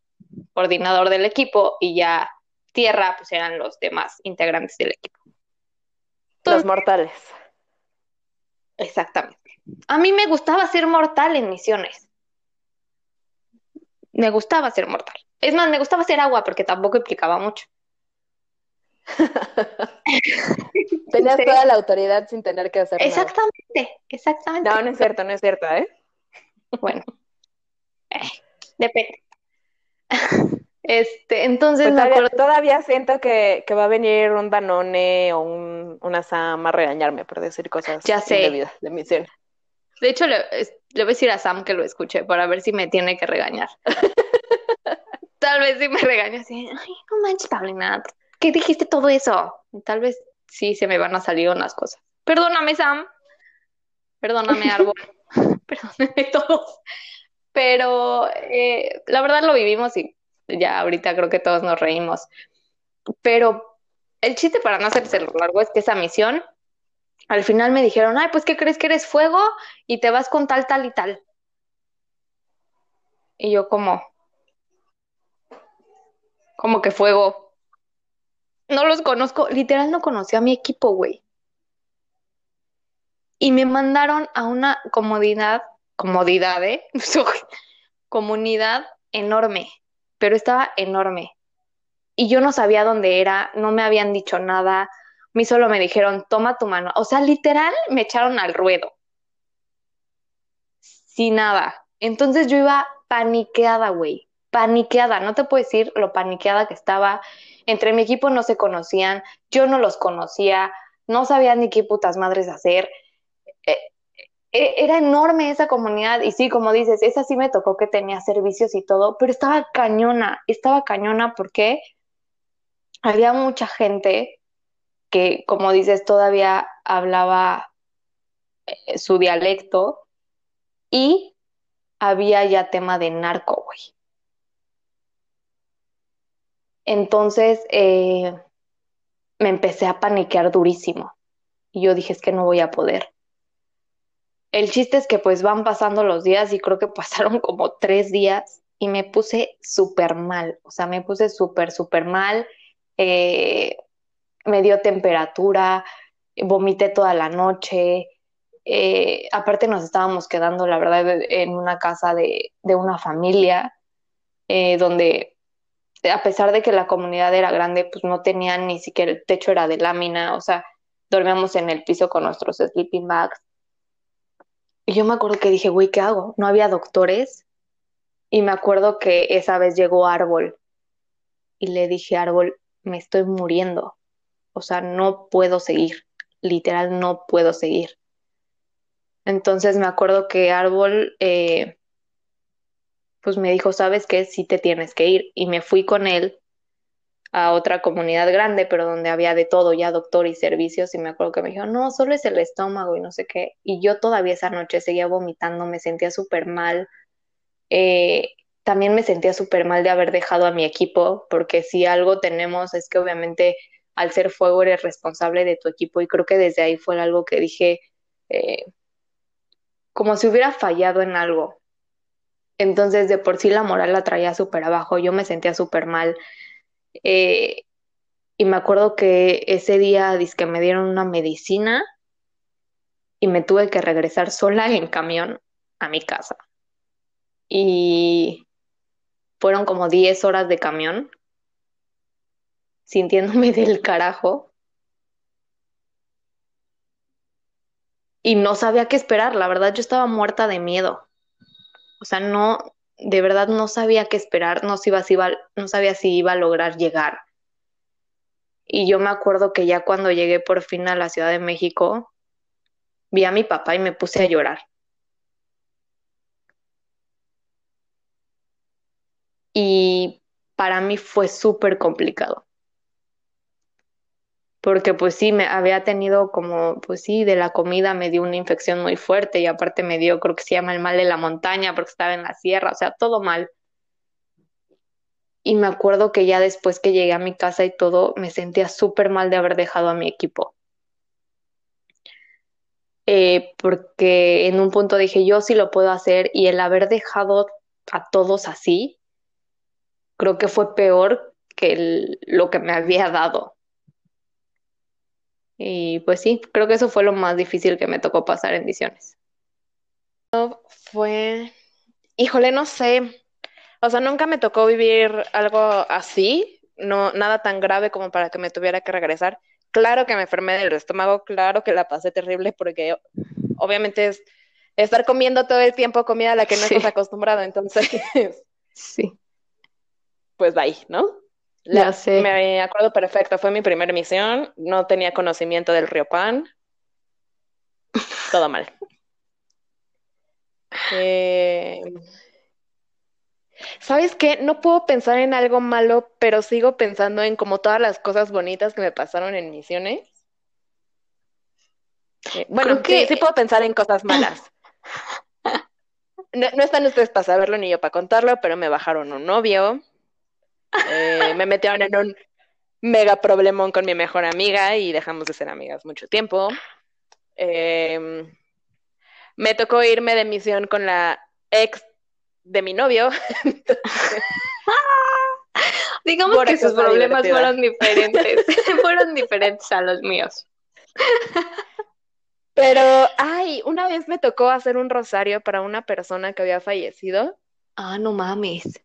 coordinador del equipo y ya Tierra pues eran los demás integrantes del equipo. Los mortales. Exactamente. A mí me gustaba ser mortal en misiones. Me gustaba ser mortal. Es más, me gustaba ser agua porque tampoco implicaba mucho. <laughs> Tenías Sí. toda la autoridad sin tener que hacer nada. Exactamente, exactamente. No, no es cierto, no es cierto, ¿eh? Bueno, eh, depende. <laughs> Este, entonces Pues me todavía, acuerdo. todavía siento que, que va a venir un Danone o un, una Sam a regañarme por decir cosas Ya sé. indebidas de misión. De hecho, le, voy a decir a Sam que lo escuche para ver si me tiene que regañar. <laughs> Tal vez si me regaña así, ay, no manches, Paulina, ¿qué dijiste todo eso? Tal vez sí se me van a salir unas cosas. Perdóname, Sam. Perdóname, <laughs> Árbol. Perdóname todos. Pero eh, la verdad lo vivimos y ya ahorita creo que todos nos reímos. Pero el chiste para no hacerse largo es que esa misión, al final me dijeron, ay, pues ¿qué crees que eres fuego? y te vas con tal, tal y tal. Y yo como, como que fuego. No los conozco, literal no conocí a mi equipo, güey. Y me mandaron a una comodidad, comodidad, <laughs> ¿eh? Comunidad enorme, pero estaba enorme. Y yo no sabía dónde era, no me habían dicho nada. Mí solo me dijeron, toma tu mano. O sea, literal me echaron al ruedo sin nada. Entonces yo iba paniqueada, güey, paniqueada, no te puedo decir lo paniqueada que estaba. Entre mi equipo no se conocían, yo no los conocía, no sabía ni qué putas madres hacer. Eh, eh, era enorme esa comunidad y sí, como dices, esa sí me tocó que tenía servicios y todo, pero estaba cañona, estaba cañona porque había mucha gente que, como dices, todavía hablaba eh, su dialecto y había ya tema de narco, güey. Entonces eh, me empecé a paniquear durísimo. Y yo dije, es que no voy a poder. El chiste es que pues van pasando los días y creo que <laughs> pasaron como tres días y me puse súper mal, o sea, me puse súper, súper mal, eh, me dio temperatura, vomité toda la noche, eh, aparte nos estábamos quedando, la verdad, en una casa de, de una familia eh, donde a pesar de que la comunidad era grande, pues no tenían ni siquiera el techo era de lámina, o sea, dormíamos en el piso con nuestros sleeping bags. Y yo me acuerdo que dije, güey, ¿qué hago? No había doctores. Y me acuerdo que esa vez llegó Árbol y le dije, Árbol, me estoy muriendo. O sea, no puedo seguir. Literal, no puedo seguir. Entonces me acuerdo que Árbol, eh, pues me dijo, ¿sabes qué? Sí te tienes que ir. Y me fui con él a otra comunidad grande, pero donde había de todo, ya doctor y servicios, y me acuerdo que me dijo, no, solo es el estómago y no sé qué. Y yo todavía esa noche seguía vomitando, me sentía súper mal. Eh, también me sentía súper mal de haber dejado a mi equipo, porque si algo tenemos es que obviamente al ser fuego eres responsable de tu equipo y creo que desde ahí fue algo que dije, eh, como si hubiera fallado en algo. Entonces de por sí la moral la traía súper abajo, yo me sentía súper mal. Eh, y me acuerdo que ese día que me dieron una medicina y me tuve que regresar sola en camión a mi casa. Y fueron como 10 horas de camión sintiéndome <laughs> del carajo. Y no sabía qué esperar, la verdad yo estaba muerta de miedo. O sea, no, de verdad no sabía qué esperar, no, si iba, no sabía si iba a lograr llegar. Y yo me acuerdo que ya cuando llegué por fin a la Ciudad de México, vi a mi papá y me puse a llorar. Y para mí fue súper complicado porque pues sí, me había tenido como, pues sí, de la comida me dio una infección muy fuerte y aparte me dio, creo que se llama el mal de la montaña porque estaba en la sierra, o sea, todo mal. Y me acuerdo que ya después que llegué a mi casa y todo, me sentía súper mal de haber dejado a mi equipo. Eh, porque en un punto dije, yo sí lo puedo hacer y el haber dejado a todos así, creo que fue peor que lo que me había dado. Y pues sí, creo que eso fue lo más difícil que me tocó pasar en Misiones. Fue, híjole, no sé. O sea, nunca me tocó vivir algo así, no, nada tan grave como para que me tuviera que regresar. Claro que me enfermé del estómago, claro que la pasé terrible porque obviamente es estar comiendo todo el tiempo comida a la que no estás acostumbrado, entonces <laughs> sí. Pues bye, ¿no? Ya sé. Me acuerdo perfecto, fue mi primera misión, no tenía conocimiento del río Pan. Todo mal. Eh, ¿Sabes qué? No puedo pensar en algo malo, pero sigo pensando en como todas las cosas bonitas que me pasaron en misiones. Eh, bueno, sí, sí puedo pensar en cosas malas. <laughs> No, no están ustedes para saberlo ni yo para contarlo, pero me bajaron un novio. Eh, me metieron en un mega problemón con mi mejor amiga y dejamos de ser amigas mucho tiempo. Em, me tocó irme de misión con la ex de mi novio. <laughs> <laughs> Digamos que sus problemas fueron diferentes, <laughs> fueron diferentes a los míos. Pero, ay, una vez me tocó hacer un rosario para una persona que había fallecido. Ah, no mames.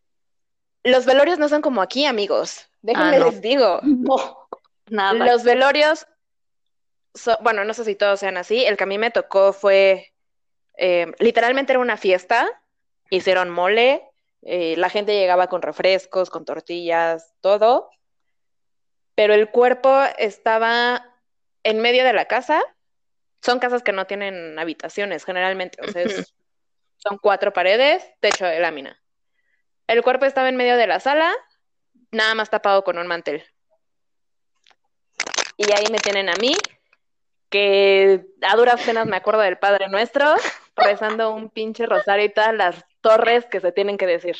Los velorios no son como aquí, amigos. Déjenme ah, les digo. No, nada. Los velorios, bueno, no sé si todos sean así. El que a mí me tocó fue, eh, literalmente era una fiesta. Hicieron mole. Eh, la gente llegaba con refrescos, con tortillas, todo. Pero el cuerpo estaba en medio de la casa. Son casas que no tienen habitaciones generalmente. Entonces, <laughs> son cuatro paredes, techo de lámina. El cuerpo estaba en medio de la sala, nada más tapado con un mantel. Y ahí me tienen a mí, que a duras penas me acuerdo del Padre Nuestro, rezando un pinche rosario y todas las torres que se tienen que decir.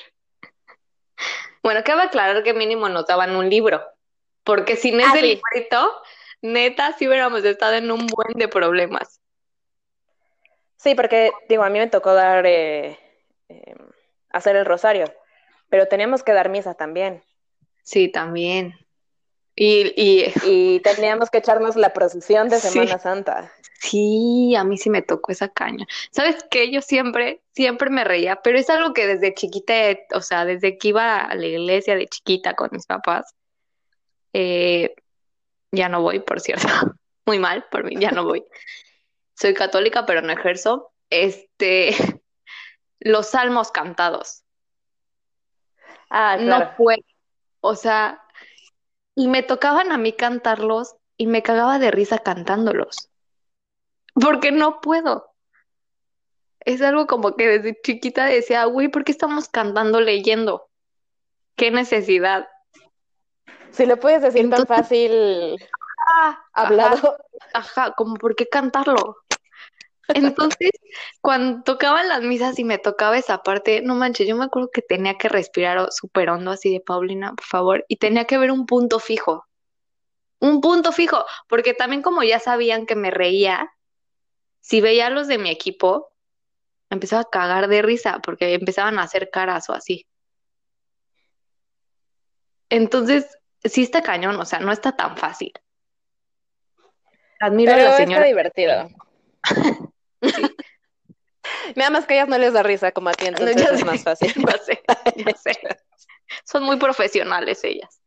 Bueno, cabe aclarar que mínimo nos daban un libro, porque sin ese Ah, sí. librito, neta, sí hubiéramos estado en un buen de problemas. Sí, porque digo, a mí me tocó dar eh, eh, hacer el rosario, pero teníamos que dar misa también. Sí, también. Y, y Y teníamos que echarnos la procesión de Sí. Semana Santa. sí, a mí sí me tocó esa caña. ¿Sabes qué? Yo siempre, siempre me reía, pero es algo que desde chiquita, o sea, desde que iba a la iglesia de chiquita con mis papás, eh, ya no voy, por cierto. <laughs> Muy mal por mí, ya no voy. Soy católica, pero no ejerzo. Este, <laughs> los salmos cantados. Ah, claro. No puedo. O sea, y me tocaban a mí cantarlos y me cagaba de risa cantándolos. Porque no puedo. Es algo como que desde chiquita decía, güey, ¿por qué estamos cantando leyendo? ¿Qué necesidad? Si lo puedes decir tan fácil Ah, ajá, hablado. ajá, como por qué cantarlo. Entonces, cuando tocaban las misas y me tocaba esa parte, no manches, yo me acuerdo que tenía que respirar súper hondo así de Paulina, por favor, y tenía que ver un punto fijo. Un punto fijo, porque también como ya sabían que me reía, si veía a los de mi equipo, empezaba a cagar de risa porque empezaban a hacer caras o así. Entonces, sí está cañón, o sea, no está tan fácil. Admiro a Pero la está señora. <laughs> divertido. <laughs> Nada más que a ellas no les da risa como a ti, entonces ya es sé. más fácil. <laughs> Ya sé, ya sé. Son muy profesionales ellas.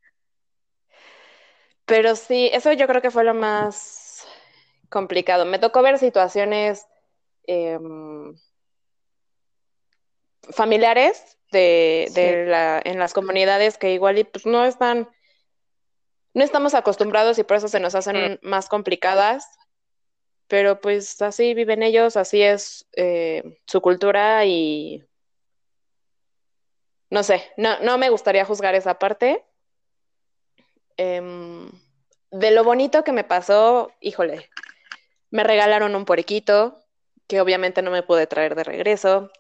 Pero sí, eso yo creo que fue lo más complicado. Me tocó ver situaciones em, familiares de, de la, en las comunidades que igual y pues no están, no estamos acostumbrados y por eso se nos hacen más complicadas. Pero pues así viven ellos, así es eh, su cultura y no sé, no, no me gustaría juzgar esa parte. Em, de lo bonito que me pasó, híjole, me regalaron un puerquito que obviamente no me pude traer de regreso.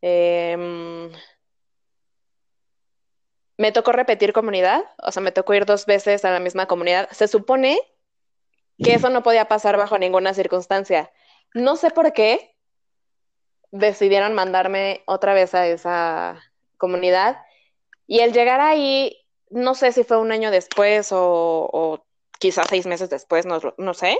Em, me tocó repetir comunidad, o sea, me tocó ir dos veces a la misma comunidad. Se supone que eso no podía pasar bajo ninguna circunstancia. No sé por qué decidieron mandarme otra vez a esa comunidad y el llegar ahí, no sé si fue un año después o, o quizás seis meses después, no, no sé.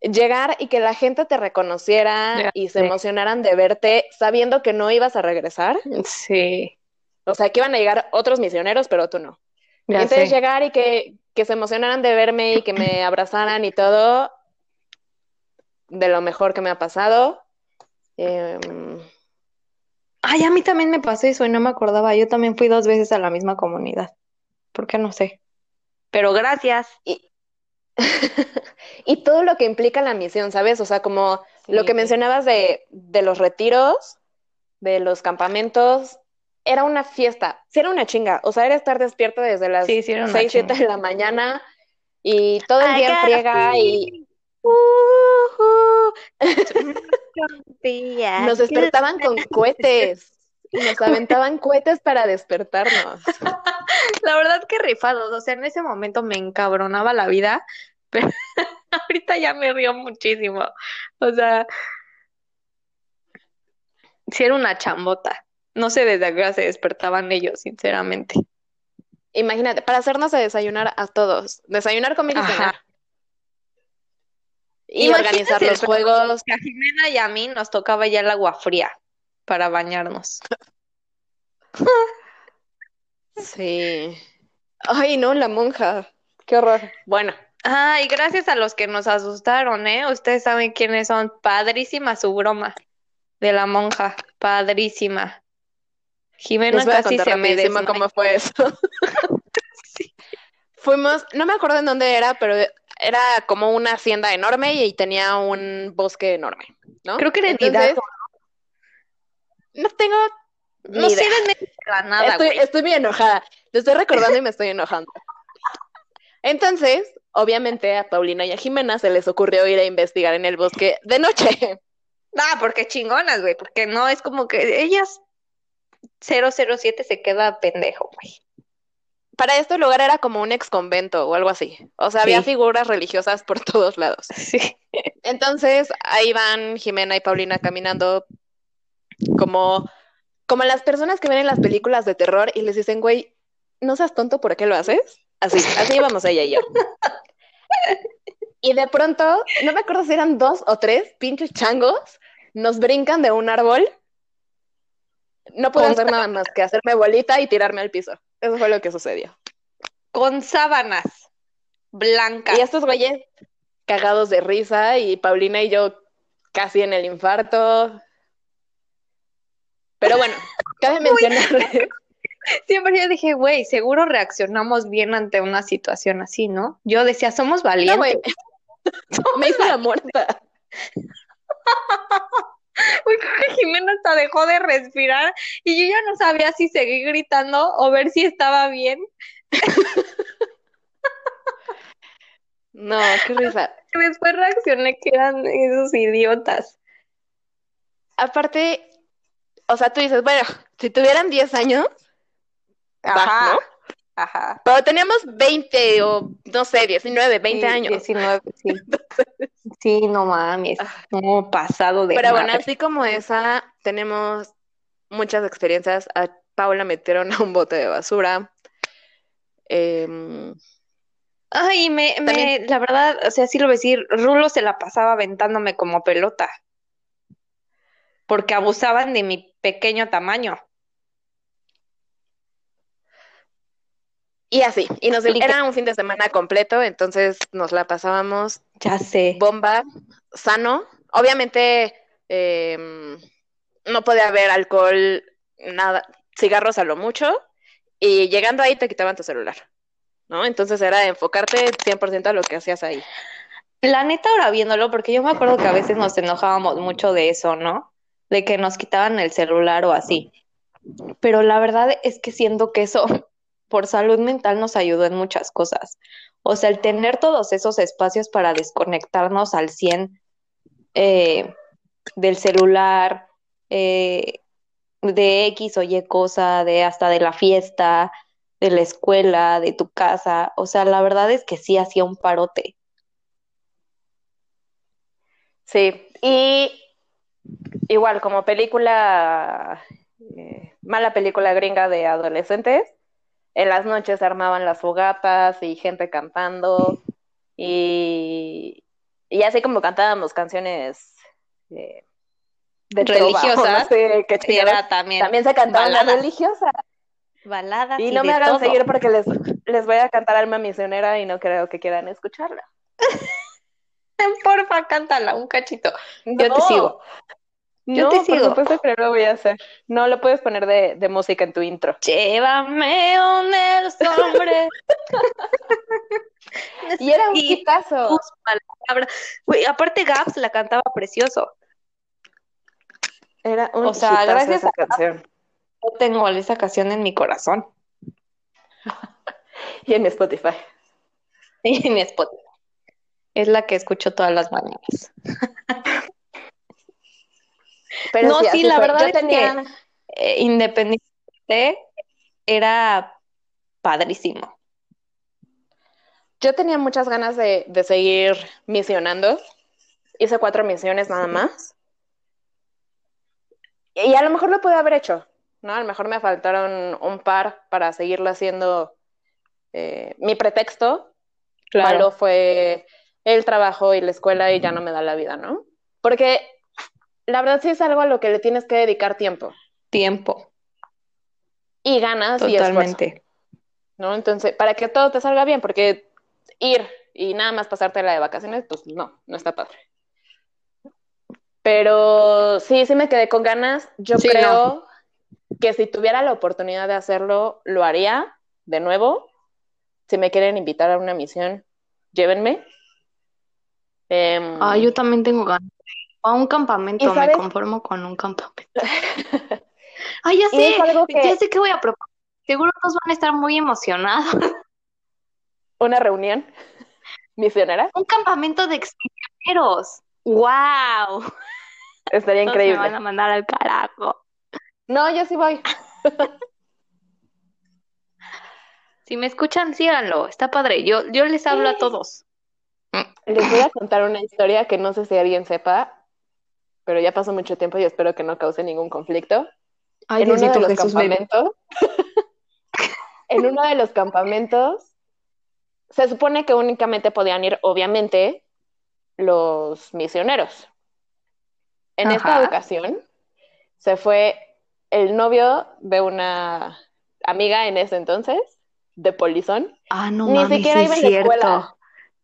Llegar y que la gente te reconociera y se emocionaran de verte sabiendo que no ibas a regresar. Sí, O sea, que iban a llegar otros misioneros, pero tú no. Y ya entonces sé. llegar y que, que se emocionaran de verme y que me <laughs> abrazaran y todo, de lo mejor que me ha pasado. Em, Ay, a mí también me pasó eso y no me acordaba. Yo también fui dos veces a la misma comunidad. ¿Por qué no sé? Pero gracias. y <laughs> todo lo que implica la misión, ¿sabes? O sea, como lo que mencionabas de, de los retiros, de los campamentos, era una fiesta, sí era una chinga, o sea, era estar despierto desde las Sí, sí, era una 6, 7 chinga. de la mañana y todo el I día en friega y <laughs> <laughs> nos despertaban con cohetes, y nos aventaban cohetes para despertarnos. <laughs> La verdad que rifados, o sea, en ese momento me encabronaba la vida, pero ahorita ya me río muchísimo. O sea, sí era una chambota. No sé desde a qué hora se despertaban ellos, sinceramente. Imagínate, para hacernos de desayunar a todos, desayunar, comer y cenar. Y Imagínate organizar los juegos. A Jimena y a mí nos tocaba ya el agua fría para bañarnos. <laughs> Sí. Ay, no, la monja. Qué horror. Bueno, Ah, y gracias a los que nos asustaron, ¿eh? Ustedes saben quiénes son. Padrísima su broma de la monja. Padrísima. Jimena les voy casi se me desmaya. cómo fue eso. <laughs> Sí. Fuimos, no me acuerdo en dónde era, pero era como una hacienda enorme y tenía un bosque enorme, ¿no? Creo que era en Entonces, no tengo No sé de nada, Estoy, güey. estoy bien enojada. Te estoy recordando y me estoy enojando. Entonces, obviamente a Paulina y a Jimena se les ocurrió ir a investigar en el bosque de noche. <laughs> Ah, porque chingonas, güey, porque no es como que ellas 007 se queda pendejo, güey. Para esto el lugar era como un ex convento o algo así. O sea, había figuras religiosas por <laughs> todos lados. Sí. Entonces, ahí van Jimena y Paulina caminando como, como las personas que ven en las películas de terror y les dicen, güey, no seas tonto, ¿por qué lo haces? Así, así íbamos ella y yo. <laughs> Y de pronto, no me acuerdo si eran dos o tres pinches changos, nos brincan de un árbol. No pude Con hacer nada más que hacerme bolita y tirarme al piso. Eso fue lo que sucedió. Con sábanas blancas. Y estos güeyes cagados de risa y Paulina y yo casi en el infarto. Pero bueno, <laughs> cabe mencionar, <laughs> Siempre yo dije, güey, seguro reaccionamos bien ante una situación así, ¿no? Yo decía, somos valientes. no, me hice la muerta. <laughs> <laughs> Güey, creo que Jimena hasta dejó de respirar y yo ya no sabía si seguir gritando o ver si estaba bien. <laughs> No, qué risa. <laughs> Después reaccioné que eran esos idiotas. Aparte, o sea, tú dices, bueno, si tuvieran 10 años, Ajá, ¿no? Ajá. Pero teníamos 20 o no sé, 19, 20 Sí, años. 19, <laughs> sí. Sí, no mames. No, pasado de Pero bueno, así como esa, tenemos muchas experiencias. A Paula metieron a un bote de basura. Em, Ay, me, me, la verdad, o sea, sí lo voy a decir, Rulo se la pasaba aventándome como pelota. Porque abusaban de mi pequeño tamaño. Y así, y nos era un fin de semana completo, entonces nos la pasábamos Ya sé. bomba, sano. Obviamente em, no podía haber alcohol, nada, cigarros a lo mucho, y llegando ahí te quitaban tu celular, ¿no? Entonces era enfocarte 100% a lo que hacías ahí. La neta, ahora viéndolo, porque yo me acuerdo que a veces nos enojábamos mucho de eso, ¿no? De que nos quitaban el celular o así. Pero la verdad es que siento que eso, por salud mental, nos ayudó en muchas cosas. O sea, el tener todos esos espacios para desconectarnos al 100 eh, del celular, eh, de X o Y cosa, de hasta de la fiesta, de la escuela, de tu casa. O sea, la verdad es que sí hacía un parote. Sí, y igual como película, eh, mala película gringa de adolescentes, en las noches se armaban las fogatas y gente cantando y, y así como cantábamos canciones eh, de Religiosas. no sé era también también se cantaban las baladas. religiosas. baladas Y y no me hagan todo. seguir porque les, les voy a cantar Alma Misionera y no creo que quieran escucharla. <laughs> Porfa, cántala un cachito. Yo te sigo. Yo no, te por sigo. supuesto que no lo voy a hacer. No lo puedes poner de, de música en tu intro. Llévame donde los hombres. <laughs> Y era un hitazo. aparte Gaps la cantaba precioso. Era un O sea, gracias esa a- canción. Yo tengo esa canción en mi corazón <laughs> Y en Spotify. <laughs> y en Spotify. Es la que escucho todas las mañanas. Pero No, sí, así la fue. verdad Yo es que- tenía, Eh, independiente era padrísimo. yo tenía muchas ganas de, de seguir misionando. Hice cuatro misiones nada más. Y a lo mejor lo pude haber hecho, ¿no? A lo mejor me faltaron un par para seguirlo haciendo. eh, mi pretexto malo fue el trabajo y la escuela y ya no me da la vida, ¿no? Porque la verdad sí es algo a lo que le tienes que dedicar tiempo Tiempo, y ganas y esfuerzo, totalmente. ¿no? Entonces, para que todo te salga bien, porque ir y nada más pasártela de vacaciones, pues no, no está padre. Pero sí, sí me quedé con ganas. Yo Sí, creo que si tuviera la oportunidad de hacerlo, lo haría de nuevo. Si me quieren invitar a una misión, llévenme. Em, Ah, yo también tengo ganas. A un ¿Y campamento, me conformo con un campamento. <laughs> Ay, ya sé, algo ya que sé que voy a proponer. Seguro todos van a estar muy emocionados. <laughs> una reunión <laughs> misionera Un campamento de extranjeros. ¡Wow! estaría Todos me van increíble. a mandar al carajo. No, yo sí voy. si me escuchan, síganlo, está padre. Yo, yo les hablo a todos. Les voy a contar una historia que no sé si alguien sepa, pero ya pasó mucho tiempo y espero que no cause ningún conflicto. Ay, en uno de los Jesús, campamentos, <laughs> en uno de los campamentos, se supone que únicamente podían ir, obviamente, los misioneros. En esta ocasión, se fue el novio de una amiga en ese entonces, de Polizón. Ah, no Ni mames, siquiera sí iba es en la escuela. cierto.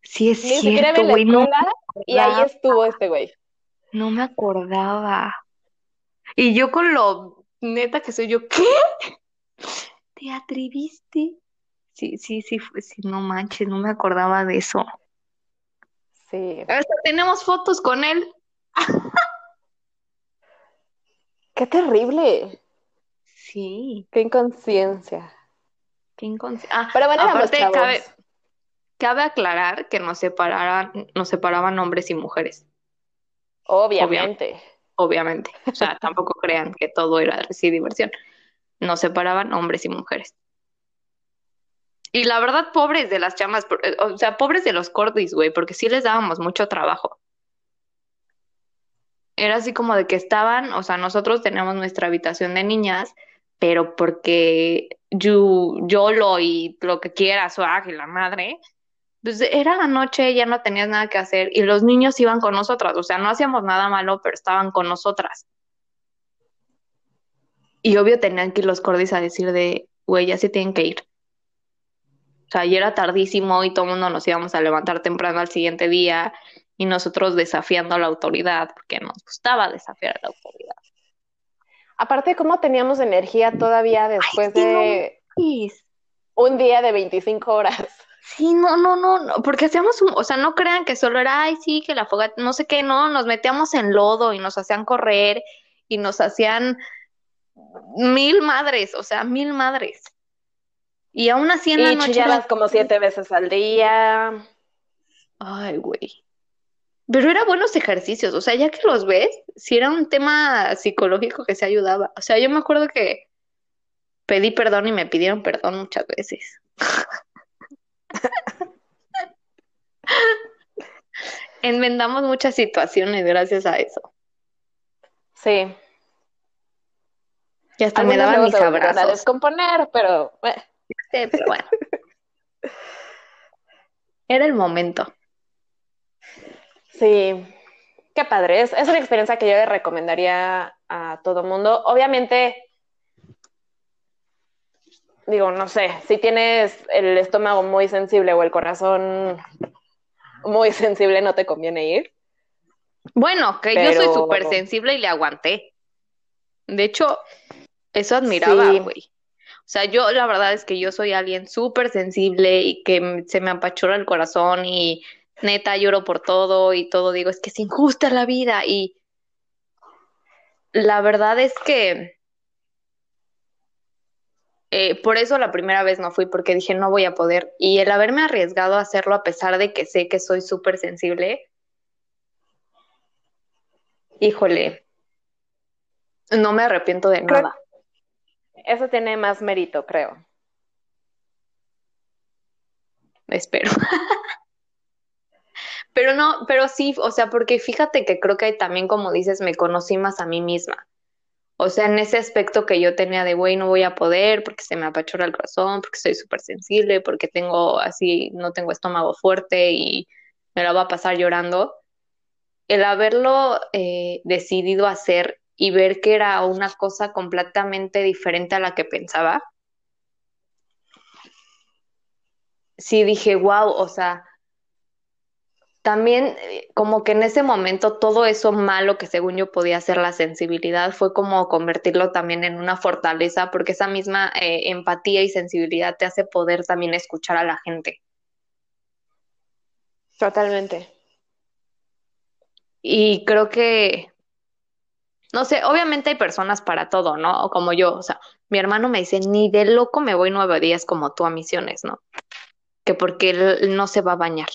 Sí es Ni siquiera iba cierto, en la güey, no, escuela y ahí estuvo este güey. No me acordaba. Y yo con lo neta que soy yo, ¿qué? ¿Te atreviste? Sí, sí, sí, fue, sí, no manches, no me acordaba de eso. Sí. Hasta tenemos fotos con él. <laughs> Qué terrible. Sí, Qué inconsciencia. qué inconsciente. Ah, Pero bueno, aparte, cabe, cabe aclarar que nos separaran, nos separaban hombres y mujeres, Obviamente. obviamente. O sea, <laughs> tampoco crean que todo era así diversión. Nos separaban hombres y mujeres. Y la verdad, pobres de las chamas, eh, o sea, pobres de los cordis, güey, porque sí les dábamos mucho trabajo. Era así como de que estaban, o sea, nosotros teníamos nuestra habitación de niñas, pero porque yo, YOLO y lo que quieras, swag y la madre, pues era la noche, ya no tenías nada que hacer y los niños iban con nosotras, o sea, no hacíamos nada malo, pero estaban con nosotras. Y obvio tenían que ir los cordis a decir de, güey, ya se tienen que ir. O sea, ya era tardísimo y todo el mundo nos íbamos a levantar temprano al siguiente día y nosotros desafiando a la autoridad, porque nos gustaba desafiar a la autoridad. Aparte, ¿cómo teníamos energía todavía después de un día de 25 horas? Sí, no, no, no, no, porque hacíamos un, o sea, no crean que solo era, ay, sí, que la fogata, no sé qué, no, nos metíamos en lodo y nos hacían correr y nos hacían mil madres, o sea, mil madres. Y aún así en la Y noche chillabas era- como siete veces al día. Ay, güey. Pero era buenos ejercicios, o sea, ya que los ves, si era un tema psicológico que se ayudaba. O sea, yo me acuerdo que pedí perdón y me pidieron perdón muchas veces. <laughs> Enmendamos muchas situaciones gracias a eso. Sí. Y hasta me daban mis a abrazos. descomponer, pero eh, Sí, pero bueno. Era el momento. sí. Qué padre. Es, es una experiencia que yo le recomendaría a todo mundo. Obviamente, digo, no sé, si tienes el estómago muy sensible o el corazón muy <laughs> sensible, no te conviene ir. Bueno, que yo soy súper sensible y le aguanté. De hecho, eso admiraba, Sí. güey. O sea, yo la verdad es que yo soy alguien súper sensible y que se me apachurra el corazón y neta lloro por todo y todo digo, es que es injusta la vida y la verdad es que eh, por eso la primera vez no fui porque dije no voy a poder y el haberme arriesgado a hacerlo a pesar de que sé que soy súper sensible, híjole, no me arrepiento de Creo- nada. Eso tiene más mérito, creo. espero. <laughs> Pero no, pero sí, o sea, porque fíjate que creo que también, como dices, me conocí más a mí misma. O sea, en ese aspecto que yo tenía de, güey, no voy a poder porque se me apachurra el corazón, porque soy súper sensible, porque tengo así, no tengo estómago fuerte y me la va a pasar llorando. El haberlo eh, decidido hacer y ver que era una cosa completamente diferente a la que pensaba, sí dije, wow, o sea, también eh, como que en ese momento todo eso malo que según yo podía hacer la sensibilidad fue como convertirlo también en una fortaleza porque esa misma eh, empatía y sensibilidad te hace poder también escuchar a la gente. Totalmente. Y creo que, no sé, obviamente hay personas para todo, ¿no? O como yo, o sea, mi hermano me dice, ni de loco me voy nueve días como tú a misiones, ¿no? Que porque él no se va a bañar.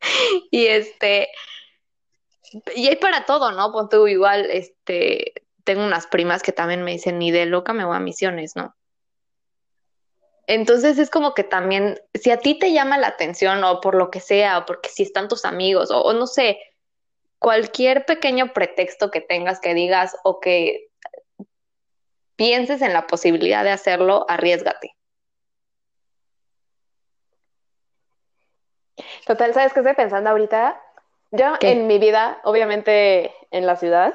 <laughs> Y este, y hay para todo, ¿no? Pon tú igual, este, tengo unas primas que también me dicen, ni de loca me voy a misiones, ¿no? Entonces es como que también, si a ti te llama la atención o por lo que sea, o porque si están tus amigos, o, no sé, cualquier pequeño pretexto que tengas que digas o que pienses en la posibilidad de hacerlo, arriesgate. Total, ¿sabes qué estoy pensando ahorita? Yo en mi vida, obviamente en la ciudad,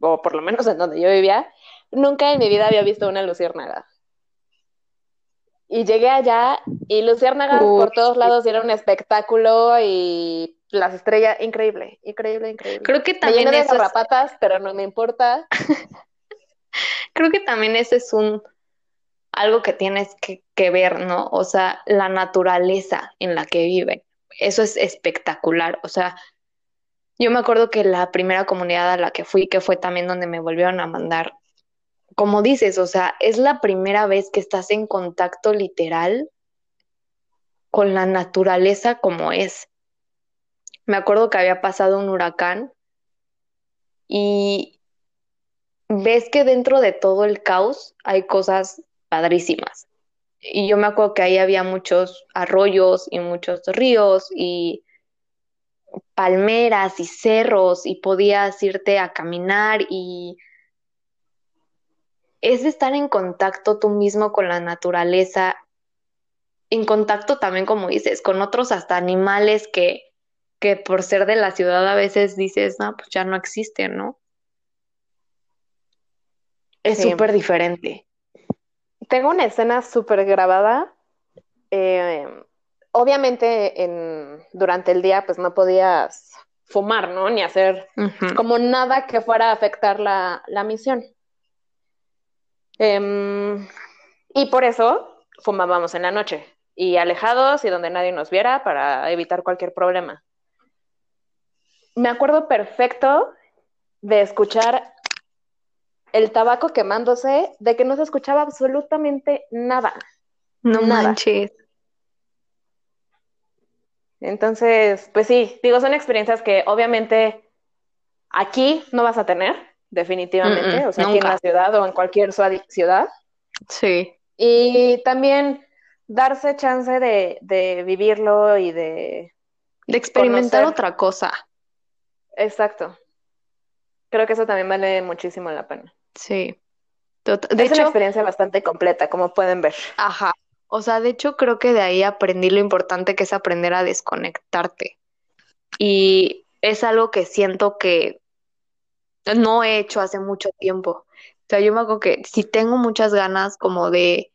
o por lo menos en donde yo vivía, nunca en mi vida había visto una luciérnaga. Y llegué allá y luciérnagas por todos lados y era un espectáculo y las estrellas, increíble, increíble, increíble. Creo que también me eso es... pero no me importa. <laughs> Creo que también eso es un algo que tienes que, ver, ¿no? O sea, la naturaleza en la que viven. Eso es espectacular. O sea, yo me acuerdo que la primera comunidad a la que fui, que fue también donde me volvieron a mandar como dices, o sea, es la primera vez que estás en contacto literal con la naturaleza como es. Me acuerdo que había pasado un huracán y ves que dentro de todo el caos hay cosas padrísimas. Y yo me acuerdo que ahí había muchos arroyos y muchos ríos y palmeras y cerros y podías irte a caminar y es estar en contacto tú mismo con la naturaleza, en contacto también, como dices, con otros hasta animales que, que por ser de la ciudad a veces dices, no, pues ya no existen, ¿no? Es súper diferente. Tengo una escena súper grabada. Eh, obviamente en, durante el día pues no podías fumar, ¿no? Ni hacer como nada que fuera a afectar la, la misión. Em, y por eso fumábamos en la noche y alejados y donde nadie nos viera para evitar cualquier problema. Me acuerdo perfecto de escuchar el tabaco quemándose, de que no se escuchaba absolutamente nada. No manches. Entonces, pues sí, digo, son experiencias que obviamente aquí no vas a tener, definitivamente, o sea, aquí en la ciudad o en cualquier ciudad. Sí. Y también darse chance de, vivirlo y de... De experimentar otra cosa. Exacto. Creo que eso también vale muchísimo la pena. Sí. de es una experiencia bastante completa, como pueden ver. Ajá. O sea, de hecho creo que de ahí aprendí lo importante que es aprender a desconectarte. Y es algo que siento que no he hecho hace mucho tiempo. O sea, yo me acuerdo que si tengo muchas ganas como de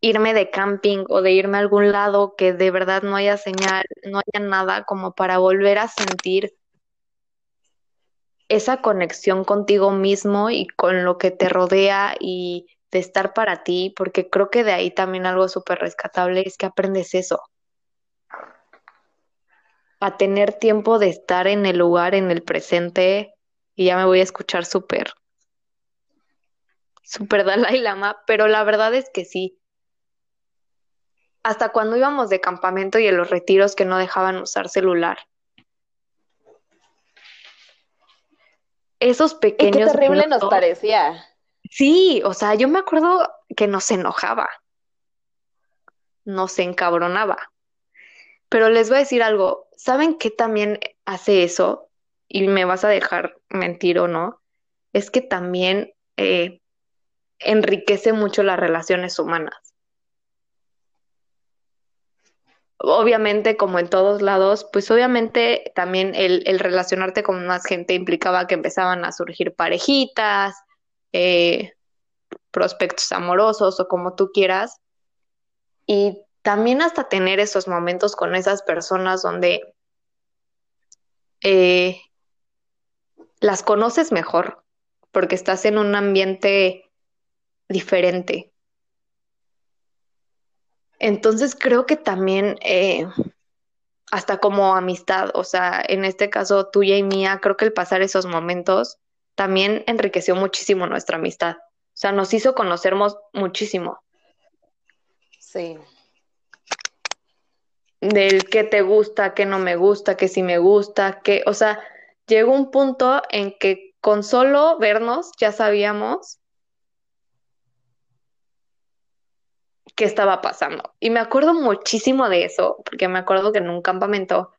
irme de camping o de irme a algún lado que de verdad no haya señal, no haya nada como para volver a sentir esa conexión contigo mismo y con lo que te rodea y de estar para ti, porque creo que de ahí también algo súper rescatable es que aprendes eso, a tener tiempo de estar en el lugar, en el presente, y ya me voy a escuchar súper, súper Dalai Lama, pero la verdad es que sí. Hasta cuando íbamos de campamento y en los retiros que no dejaban usar celular. Esos pequeños. qué terrible nos parecía. Sí, o sea, yo me acuerdo que nos enojaba, nos encabronaba. Pero les voy a decir algo, ¿saben qué también hace eso? y me vas a dejar mentir o no, es que también eh, enriquece mucho las relaciones humanas. Obviamente, como en todos lados, pues obviamente también el, relacionarte con más gente implicaba que empezaban a surgir parejitas, eh, prospectos amorosos o como tú quieras. Y también hasta tener esos momentos con esas personas donde eh, las conoces mejor porque estás en un ambiente diferente. Entonces creo que también, eh, hasta como amistad, o sea, en este caso tuya y mía, creo que el pasar esos momentos también enriqueció muchísimo nuestra amistad. O sea, nos hizo conocernos muchísimo. Sí. Del qué te gusta, qué no me gusta, qué sí me gusta, qué, o sea, llegó un punto en que con solo vernos ya sabíamos qué estaba pasando. Y me acuerdo muchísimo de eso, porque me acuerdo que en un campamento,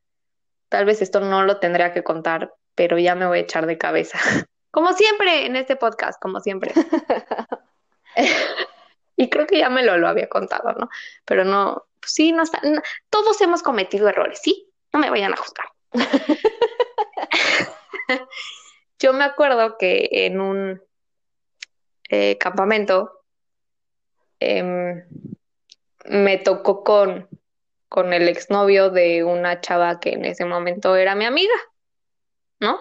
tal vez esto no lo tendría que contar, pero ya me voy a echar de cabeza. <laughs> Como siempre en este podcast, como siempre. <laughs> y creo que ya me lo, lo había contado, ¿no? Pero no, pues sí, no está, todos hemos cometido errores, ¿sí? No me vayan a juzgar. <laughs> Yo me acuerdo que en un eh, campamento em, me tocó con, con el exnovio de una chava que en ese momento era mi amiga, ¿no?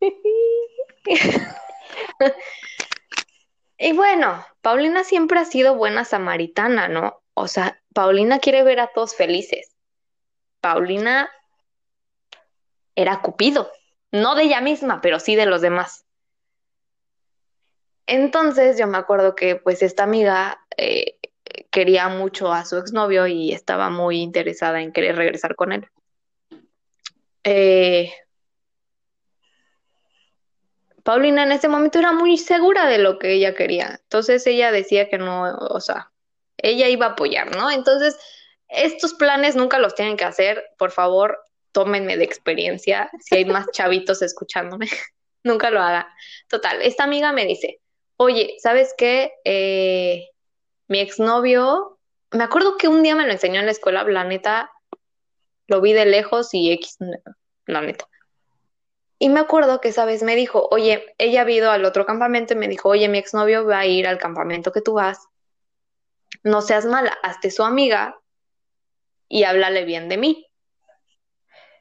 <laughs> y bueno, Paulina siempre ha sido buena samaritana, ¿no? O sea, Paulina quiere ver a todos felices. Paulina era Cupido, no de ella misma, pero sí de los demás. Entonces yo me acuerdo que pues esta amiga eh, quería mucho a su exnovio y estaba muy interesada en querer regresar con él. Eh, Paulina en ese momento era muy segura de lo que ella quería. Entonces ella decía que no, o sea, ella iba a apoyar, ¿no? Entonces, estos planes nunca los tienen que hacer. Por favor, tómenme de experiencia. Si hay más <laughs> chavitos escuchándome, <laughs> nunca lo haga. Total, esta amiga me dice, oye, ¿sabes qué? Eh, mi exnovio, me acuerdo que un día me lo enseñó en la escuela, la neta, lo vi de lejos y X, la neta. Y me acuerdo que esa vez me dijo, oye, ella ha ido al otro campamento y me dijo, oye, mi exnovio va a ir al campamento que tú vas. No seas mala, hazte su amiga y háblale bien de mí.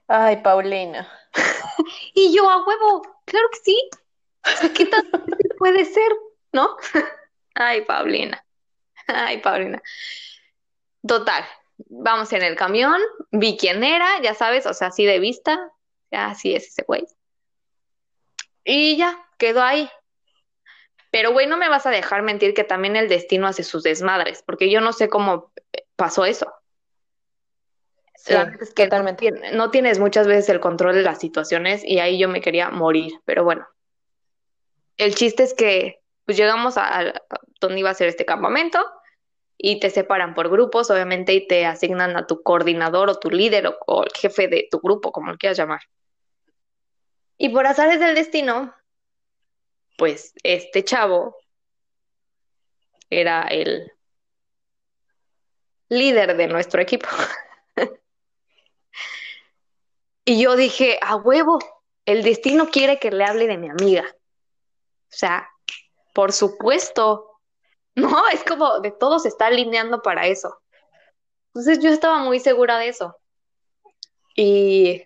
Ay, Paulina. <laughs> y yo, a huevo, claro que sí. ¿Qué tal <laughs> puede ser? ¿No? <laughs> Ay, Paulina. <laughs> Ay, Paulina. Total, vamos en el camión, vi quién era, ya sabes, o sea, así de vista, ya así es ese güey. Y ya, quedó ahí. Pero, güey, no me vas a dejar mentir que también el destino hace sus desmadres, porque yo no sé cómo pasó eso. Sí, es que totalmente. No, tienes muchas veces el control de las situaciones y ahí yo me quería morir, pero bueno. El chiste es que pues llegamos a, donde iba a ser este campamento y te separan por grupos, obviamente, y te asignan a tu coordinador o tu líder o, o el jefe de tu grupo, como lo quieras llamar. Y por azares del destino, pues este chavo era el líder de nuestro equipo. <laughs> y yo dije, a huevo, el destino quiere que le hable de mi amiga. O sea, por supuesto. <laughs> No, es como de todo se está alineando para eso. Entonces yo estaba muy segura de eso. Y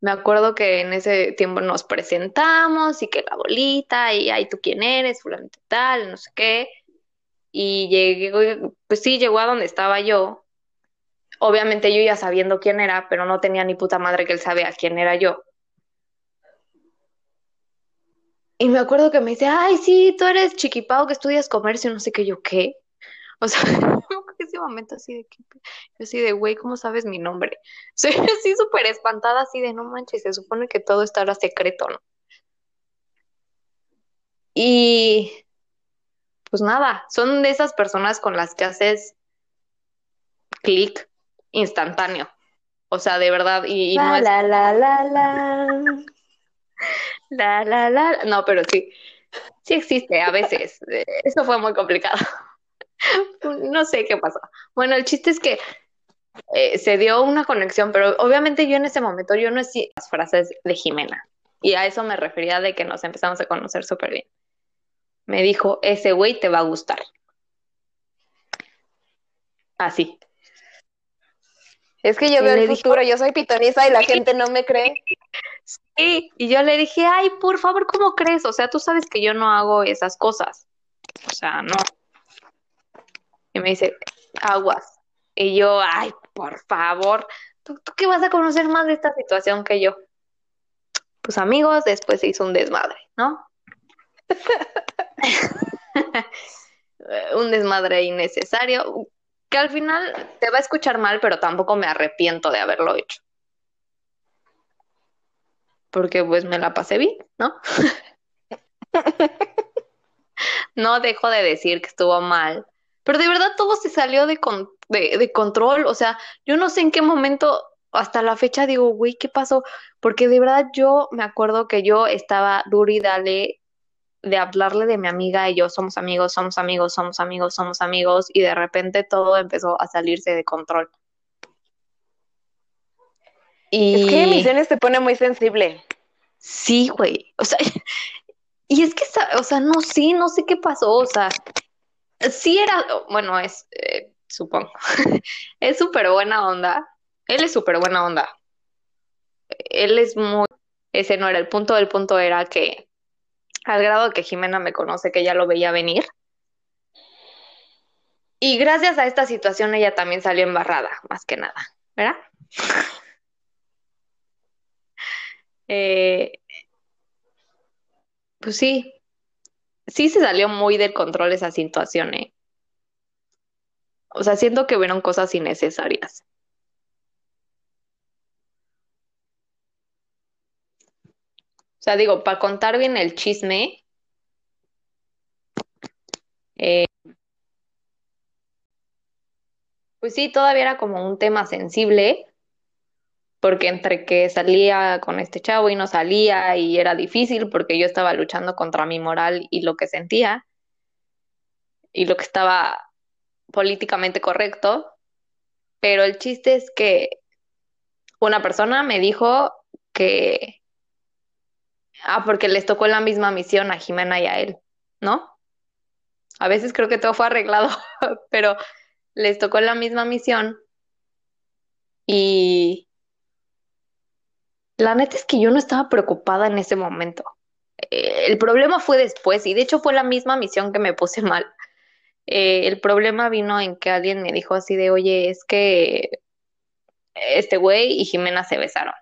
me acuerdo que en ese tiempo nos presentamos y que la bolita y ay, tú quién eres, fulano tal, no sé qué. Y llegué, pues sí, llegó a donde estaba yo. Obviamente yo ya sabiendo quién era, pero no tenía ni puta madre que él sabía quién era yo. Y me acuerdo que me dice, ay, sí, tú eres chiquipao que estudias comercio, no sé qué, yo qué. O sea, <laughs> ese momento así de que, yo así de, güey, ¿cómo sabes mi nombre? <laughs> Soy así súper espantada, así de, no manches, se supone que todo estará secreto, ¿no? Y pues nada, son de esas personas con las que haces clic instantáneo. O sea, de verdad, y, no es... La, la, la, la. La, la, la. No, pero sí. Sí existe a veces. Eso fue muy complicado. <laughs> no sé qué pasó. Bueno, el chiste es que eh, se dio una conexión, pero obviamente yo en ese momento yo no decía las frases de Jimena. Y a eso me refería de que nos empezamos a conocer súper bien. Me dijo, ese güey te va a gustar. Así. Es que yo veo el futuro, yo soy pitoniza y la gente no me cree. Sí, y yo le dije, ay, por favor, ¿cómo crees? O sea, tú sabes que yo no hago esas cosas. O sea, no. Y me dice, aguas. Y yo, ay, por favor, ¿tú, ¿tú qué vas a conocer más de esta situación que yo? Pues amigos, después se hizo un desmadre, ¿no? <laughs> un desmadre innecesario que al final te va a escuchar mal, pero tampoco me arrepiento de haberlo hecho. Porque pues me la pasé bien, ¿no? <laughs> no dejo de decir que estuvo mal, pero de verdad todo se salió de, de, control, o sea, yo no sé en qué momento hasta la fecha digo, güey, ¿qué pasó? Porque de verdad yo me acuerdo que yo estaba duro y dale de hablarle de mi amiga y yo somos amigos, somos amigos, somos amigos, somos amigos y de repente todo empezó a salirse de control. Y... Es que Misiones te pone muy sensible. Sí, güey. O sea, <laughs> y es que, o sea, no, sí, no sé qué pasó. O sea, sí era, bueno, es, eh, supongo, <laughs> es súper buena onda. Él es súper buena onda. Él es muy, ese no era el punto, el punto era que al grado que Jimena me conoce, que ya lo veía venir. Y gracias a esta situación ella también salió embarrada, más que nada, ¿verdad? <laughs> Eh, pues sí, sí se salió muy del control esa situación, ¿eh? O sea, siento que hubieron cosas innecesarias. O sea, digo, para contar bien el chisme, eh, pues sí, todavía era como un tema sensible, porque entre que salía con este chavo y no salía y era difícil porque yo estaba luchando contra mi moral y lo que sentía y lo que estaba políticamente correcto, pero el chiste es que una persona me dijo que, ah, porque les tocó la misma misión a Jimena y a él, ¿no? A veces creo que todo fue arreglado, <laughs> pero les tocó la misma misión y la neta es que yo no estaba preocupada en ese momento. Eh, el problema fue después y de hecho fue la misma misión que me puse <laughs> mal. Eh, el problema vino en que alguien me dijo así de, oye, es que este güey y Jimena se besaron.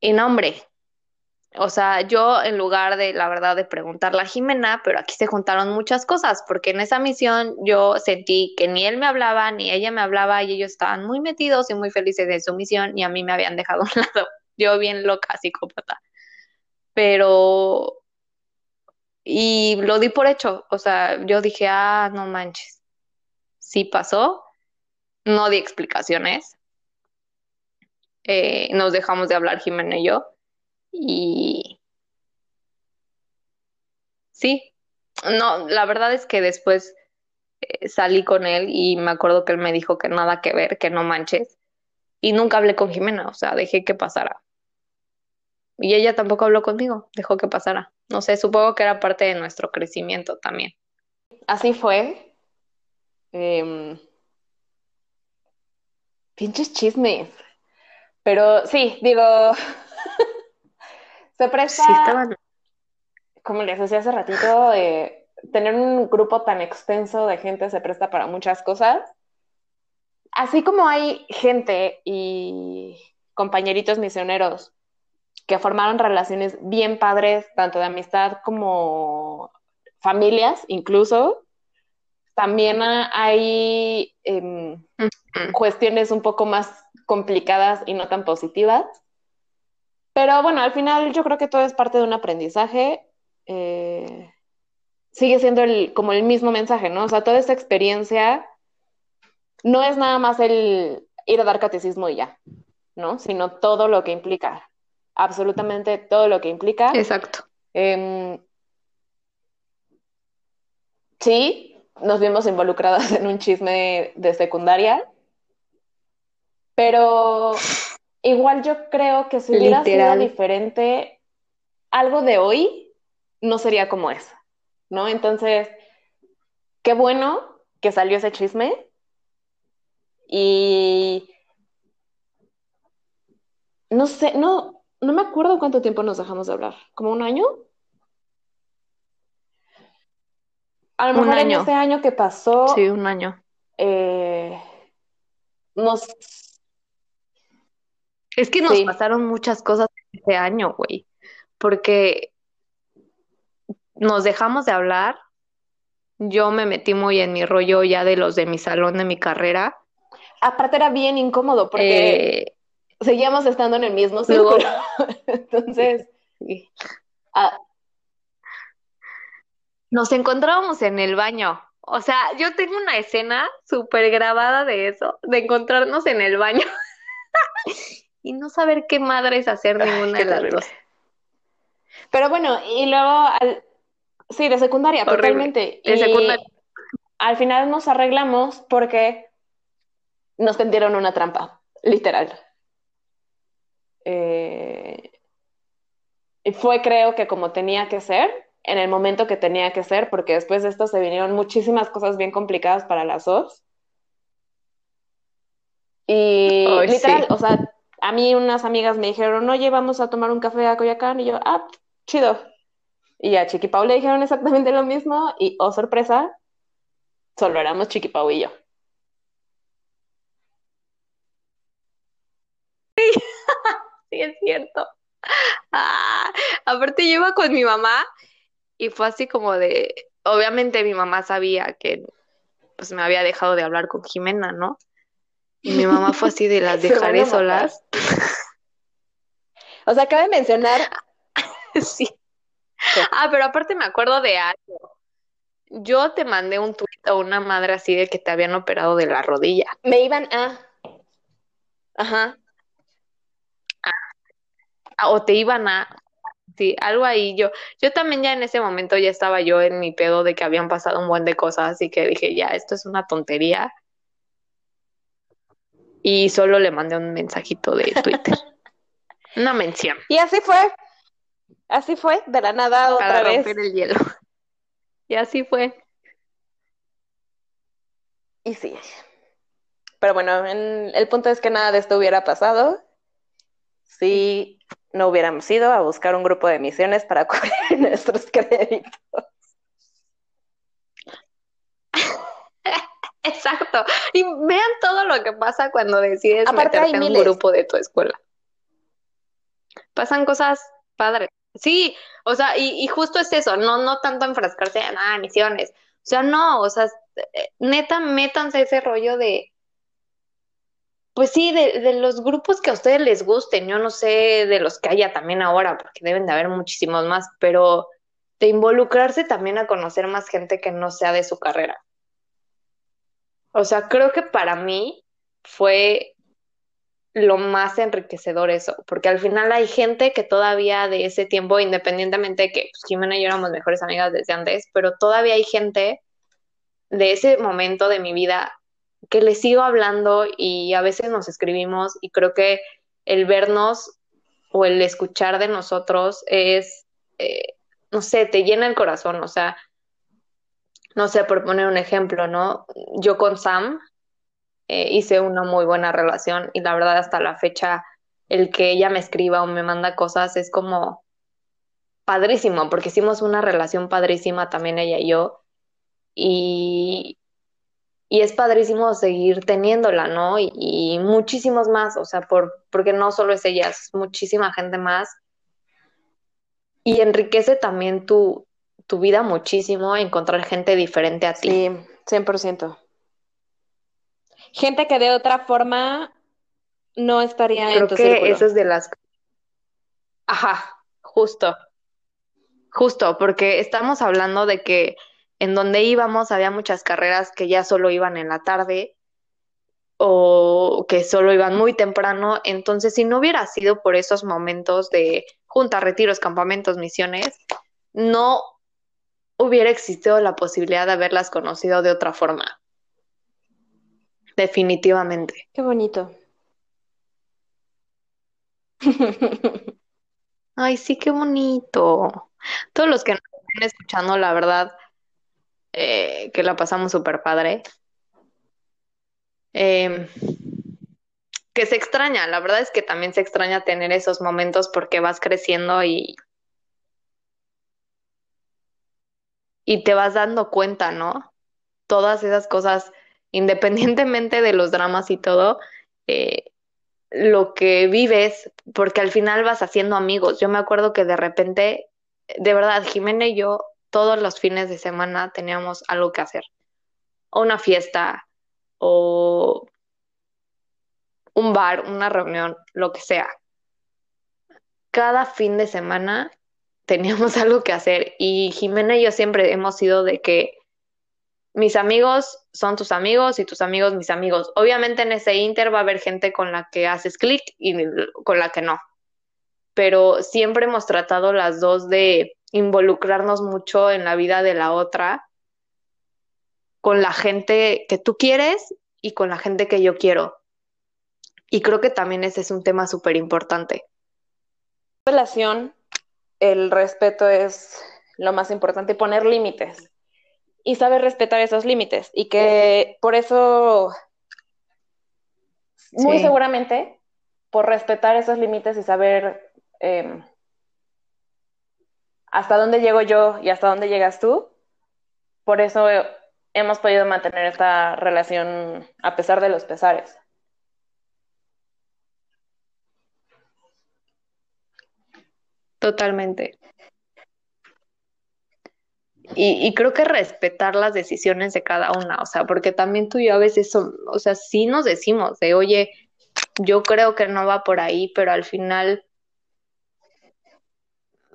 Y no, hombre, o sea, yo en lugar de, la verdad, de preguntarle a Jimena, pero aquí se juntaron muchas cosas, porque en esa misión yo sentí que ni él me hablaba, ni ella me hablaba, y ellos estaban muy metidos y muy felices en su misión, y a mí me habían dejado a un <laughs> lado. Yo bien loca, psicópata. Pero... Y lo di por hecho, o sea, yo dije, ah, no manches. Sí pasó, no di explicaciones. Eh, nos dejamos de hablar Jimena y yo y sí, no, la verdad es que después eh, salí con él y me acuerdo que él me dijo que nada que ver, que no manches. Y nunca hablé con Jimena, o sea, dejé que pasara. Y ella tampoco habló conmigo, dejó que pasara. No sé, supongo que era parte de nuestro crecimiento también. Así fue. Em, pinches chismes. Pero sí, digo, <laughs> Se presta, como les decía hace ratito, tener un grupo tan extenso de gente se presta para muchas cosas. Así como hay gente y compañeritos misioneros que formaron relaciones bien padres, tanto de amistad como familias, incluso, también hay em, cuestiones un poco más complicadas y no tan positivas. Pero bueno, al final yo creo que todo es parte de un aprendizaje. Eh, sigue siendo el, como el mismo mensaje, ¿no? O sea, toda esa experiencia no es nada más el ir a dar catecismo y ya, ¿no? Sino todo lo que implica, absolutamente todo lo que implica. Exacto. Em, sí, nos vimos involucradas <laughs> en un chisme de secundaria, pero Igual yo creo que si hubiera sido diferente, algo de hoy no sería como eso, ¿no? Entonces, qué bueno que salió ese chisme y no sé, no, no me acuerdo cuánto tiempo nos dejamos de hablar, como un año. A lo mejor en este año que pasó. Sí, un año. Eh, nos es que nos pasaron muchas cosas este año, güey, porque nos dejamos de hablar, yo me metí muy en mi rollo ya de los de mi salón, de mi carrera. Aparte era bien incómodo porque, seguíamos estando en el mismo círculo. <laughs> Entonces, ah, nos encontrábamos en el baño. O sea, yo tengo una escena súper grabada de eso, de encontrarnos en el baño <laughs> y no saber qué madre es hacer ninguna de las dos. Pero bueno, y luego, sí, de secundaria, totalmente. De secundaria. Al final nos arreglamos porque nos tendieron una trampa, literal. Eh, y fue, creo que como tenía que ser, en el momento que tenía que ser, porque después de esto se vinieron muchísimas cosas bien complicadas para las dos. Y literal, o sea, a mí unas amigas me dijeron, oye, vamos a tomar un café a Coyacán, y yo, ah, chido. Y a Chiqui Pau le dijeron exactamente lo mismo, y oh sorpresa, solo éramos Chiqui Pau y yo. <laughs> Sí, es cierto. Ah, aparte, yo iba con mi mamá y fue así como de, obviamente mi mamá sabía que pues me había dejado de hablar con Jimena, ¿no? Y mi mamá fue así de las <laughs> dejaré solas. O sea, cabe mencionar. <laughs> sí. Ah, pero aparte me acuerdo de algo. Yo te mandé un tuit a una madre así de que te habían operado de la rodilla. Me iban a. Ajá. Ah, o te iban a Sí, algo ahí. Yo, yo también ya en ese momento ya estaba yo en mi pedo de que habían pasado un buen de cosas, así que dije, ya, esto es una tontería. Y solo le mandé un mensajito de Twitter. <laughs> una mención. Y así fue. Así fue, de la nada otra Para vez. romper el hielo. Y así fue. Y sí. Pero bueno, el punto es que nada de esto hubiera pasado. Sí, no hubiéramos ido a buscar un grupo de misiones para <laughs> cubrir nuestros créditos. Exacto. Y vean todo lo que pasa cuando decides meterte en un grupo de tu escuela. Pasan cosas padres. Sí, o sea, y, y, justo es eso, no, no tanto enfrascarse en ah, misiones. O sea, no, o sea, eh, neta, métanse ese rollo de pues sí, de, los grupos que a ustedes les gusten, yo no sé de los que haya también ahora, porque deben de haber muchísimos más, pero de involucrarse también a conocer más gente que no sea de su carrera. O sea, creo que para mí fue lo más enriquecedor eso, porque al final hay gente que todavía de ese tiempo, independientemente de que pues, Jimena y yo éramos mejores amigas desde antes, pero todavía hay gente de ese momento de mi vida que le sigo hablando y a veces nos escribimos y creo que el vernos o el escuchar de nosotros es, eh, no sé, te llena el corazón, o sea, no sé, por poner un ejemplo, ¿no? Yo con Sam eh, hice una muy buena relación y la verdad hasta la fecha el que ella me escriba o me manda cosas es como padrísimo, porque hicimos una relación padrísima también ella y yo. Y, y es padrísimo seguir teniéndola, ¿no? Y, muchísimos más, o sea, por, porque no solo es ella, es muchísima gente más. Y enriquece también tu, tu vida muchísimo encontrar gente diferente a ti. Sí, 100%. Gente que de otra forma no estaría en tu que eso es de las... Ajá, justo. Justo, porque estamos hablando de que en donde íbamos había muchas carreras que ya solo iban en la tarde o que solo iban muy temprano. Entonces, si no hubiera sido por esos momentos de juntas, retiros, campamentos, misiones, no hubiera existido la posibilidad de haberlas conocido de otra forma. Definitivamente. Qué bonito. Ay, sí, qué bonito. Todos los que nos están escuchando, la verdad, eh, que la pasamos súper padre. Em, que se extraña, la verdad es que también se extraña tener esos momentos porque vas creciendo y, y te vas dando cuenta, ¿no? Todas esas cosas, independientemente de los dramas y todo, eh, lo que vives, porque al final vas haciendo amigos. Yo me acuerdo que de repente, de verdad, Jimena y yo todos los fines de semana teníamos algo que hacer. O una fiesta, o un bar, una reunión, lo que sea. Cada fin de semana teníamos <laughs> algo que hacer y Jimena y yo siempre hemos sido de que mis amigos son tus amigos y tus amigos mis amigos. Obviamente en ese inter va a haber gente con la que haces clic y con la que no. Pero siempre hemos tratado las dos de involucrarnos mucho en la vida de la otra, con la gente que tú quieres y con la gente que yo quiero. Y creo que también ese es un tema súper importante. Relación, el respeto es lo más importante, poner límites. Y saber respetar esos límites. Y que por eso, muy seguramente, por respetar esos límites y saber em, hasta dónde llego yo y hasta dónde llegas tú, por eso hemos podido mantener esta relación a pesar de los pesares. Totalmente. Y, creo que respetar las decisiones de cada una, o sea, porque también tú y yo a veces son, o sea, sí nos decimos de, oye, yo creo que no va por ahí, pero al final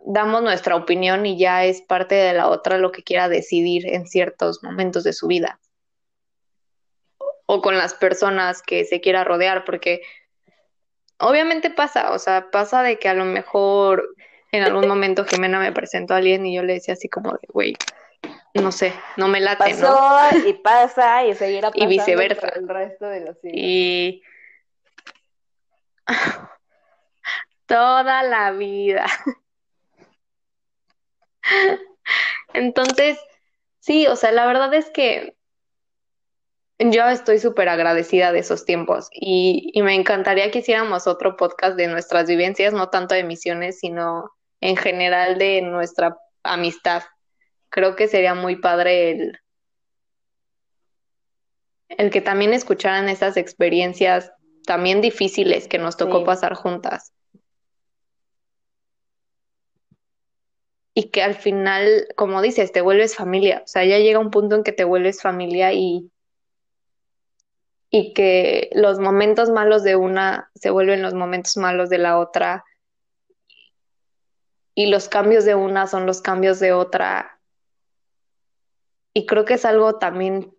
damos nuestra opinión y ya es parte de la otra lo que quiera decidir en ciertos momentos de su vida. O con las personas que se quiera rodear, porque obviamente pasa, o sea, pasa de que a lo mejor en algún momento Jimena me presentó a alguien y yo le decía así como de, güey, no sé, no me late, Pasó y pasa y seguirá <laughs> pasando y viceversa. el resto de los Y <laughs> toda la vida. <laughs> Entonces, sí, o sea, la verdad es que yo estoy súper agradecida de esos tiempos y, y, me encantaría que hiciéramos otro podcast de nuestras vivencias, no tanto de misiones, sino en general de nuestra amistad. Creo que sería muy padre el, el que también escucharan esas experiencias también difíciles que nos tocó pasar juntas. Y que al final, como dices, te vuelves familia. O sea, ya llega un punto en que te vuelves familia y, y que los momentos malos de una se vuelven los momentos malos de la otra y los cambios de una son los cambios de otra. Y creo que es algo también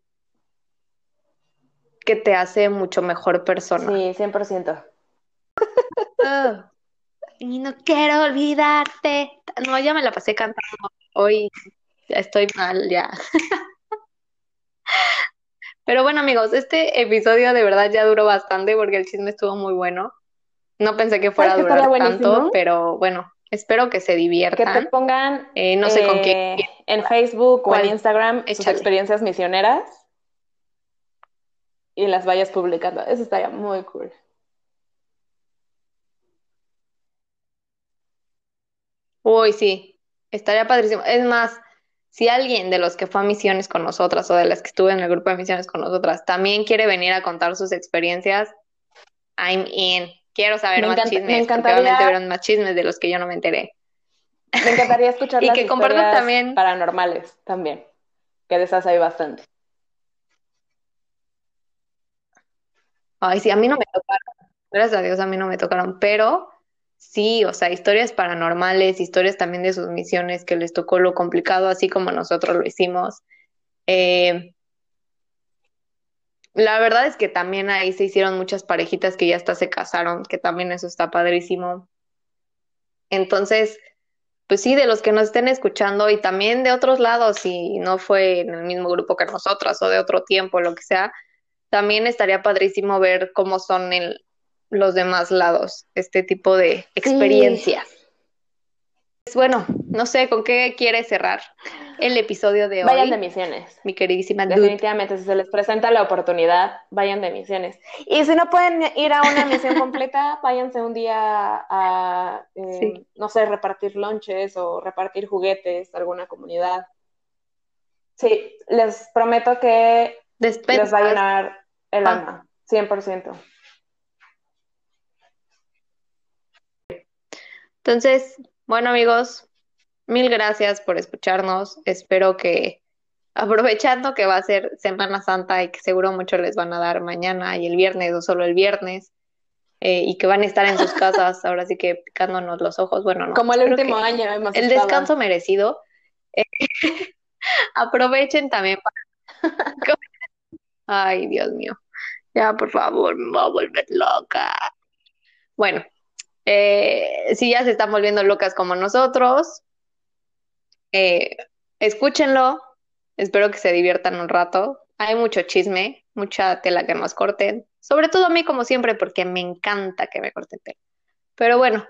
que te hace mucho mejor persona. Sí, 100%. y no quiero olvidarte. No, ya me la pasé cantando. Hoy ya estoy mal, ya. <laughs> Pero bueno, amigos, este episodio de verdad ya duró bastante porque el chisme estuvo muy bueno. No pensé que fuera a durar tanto, pero bueno, Espero que se diviertan. Que te pongan, eh, no sé con qué. Eh, en Facebook o en Instagram sus experiencias misioneras y las vayas publicando. Eso estaría muy cool. Uy, sí, estaría padrísimo. Es más, si alguien de los que fue a misiones con nosotras o de las que estuve en el grupo de misiones con nosotras también quiere venir a contar sus experiencias, I'm in quiero saber más chismes, me encantaría... obviamente verán más chismes de los que yo no me enteré. Me encantaría escuchar <laughs> y que compartan también paranormales también, que de esas hay bastante. Ay, sí, a mí no me tocaron, gracias a Dios a mí no me tocaron, pero sí, o sea, historias paranormales, historias también de sus misiones que les tocó lo complicado, así como nosotros lo hicimos. Eh, la verdad es que también ahí se hicieron muchas parejitas que ya hasta se casaron, que también eso está padrísimo. Entonces, pues sí, de los que nos estén escuchando y también de otros lados, si no fue en el mismo grupo que nosotras o de otro tiempo, lo que sea, también estaría padrísimo ver cómo son en los demás lados este tipo de experiencias. Pues bueno, no sé con qué quiere cerrar el episodio de hoy. Vayan de misiones. Mi queridísima Definitivamente, si se les presenta la oportunidad, vayan de misiones. Y si no pueden ir a una misión <laughs> completa, váyanse un día a, eh, no sé, repartir lonches o repartir juguetes a alguna comunidad. Sí, les prometo que les va a llenar el ah. alma, 100%. Entonces, bueno amigos, mil gracias por escucharnos. Espero que aprovechando que va a ser Semana Santa y que seguro muchos les van a dar mañana y el viernes o solo el viernes, eh, y que van a estar en sus casas, ahora sí que picándonos los ojos. Bueno, no. Como el último año hemos El estado. descanso merecido. Eh, <laughs> aprovechen también para... <laughs> Ay, Dios mío. Ya, por favor, me voy a volver loca. Bueno, eh, si ya se están volviendo locas como nosotros, eh, escúchenlo. Espero que se diviertan un rato. Hay mucho chisme, mucha tela que nos corten. Sobre todo a mí, como siempre, porque me encanta que me corten tela. Pero bueno,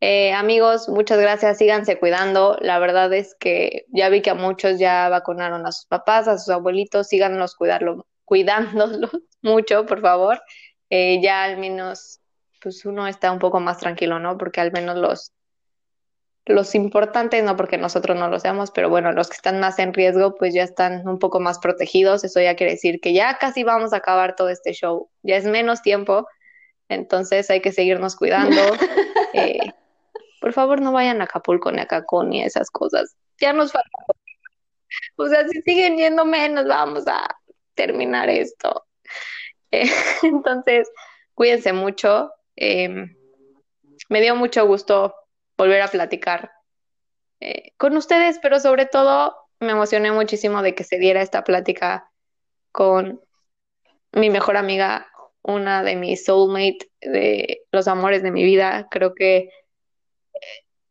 eh, amigos, muchas gracias. Síganse cuidando. La verdad es que ya vi que a muchos ya vacunaron a sus papás, a sus abuelitos. Síganlos cuidarlo, cuidándolos <laughs> mucho, por favor. Eh, ya al menos, pues uno está un poco más tranquilo, ¿no? Porque al menos los los importantes, no porque nosotros no lo seamos, pero bueno, los que están más en riesgo, pues ya están un poco más protegidos. Eso ya quiere decir que ya casi vamos a acabar todo este show. Ya es menos tiempo, entonces hay que seguirnos cuidando. <laughs> Eh, por favor, no vayan a Acapulco ni a Cancún ni a esas cosas. Ya nos falta. O sea, si siguen yendo menos, vamos a terminar esto. Eh, <laughs> entonces, cuídense mucho. Eh, me dio mucho gusto volver a platicar eh, con ustedes, pero sobre todo me emocioné muchísimo de que se diera esta plática con mi mejor amiga, una de mis soulmate, de los amores de mi vida. Creo que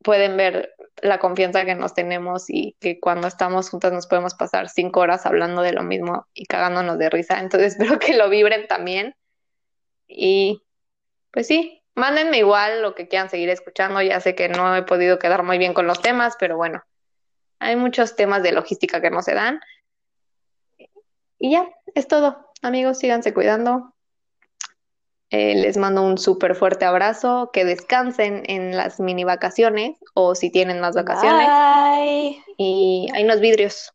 pueden ver la confianza que nos tenemos y que cuando estamos juntas nos podemos pasar cinco horas hablando de lo mismo y cagándonos de risa. Entonces <laughs> espero que lo vibren también. Y pues sí, Mándenme igual lo que quieran seguir escuchando. Ya sé que no he podido quedar muy bien con los temas, pero bueno, hay muchos temas de logística que no se dan. Y ya, es todo. Amigos, síganse cuidando. Eh, les mando un súper fuerte abrazo. Que descansen en las mini vacaciones o si tienen más vacaciones. Bye. Y hay unos vidrios.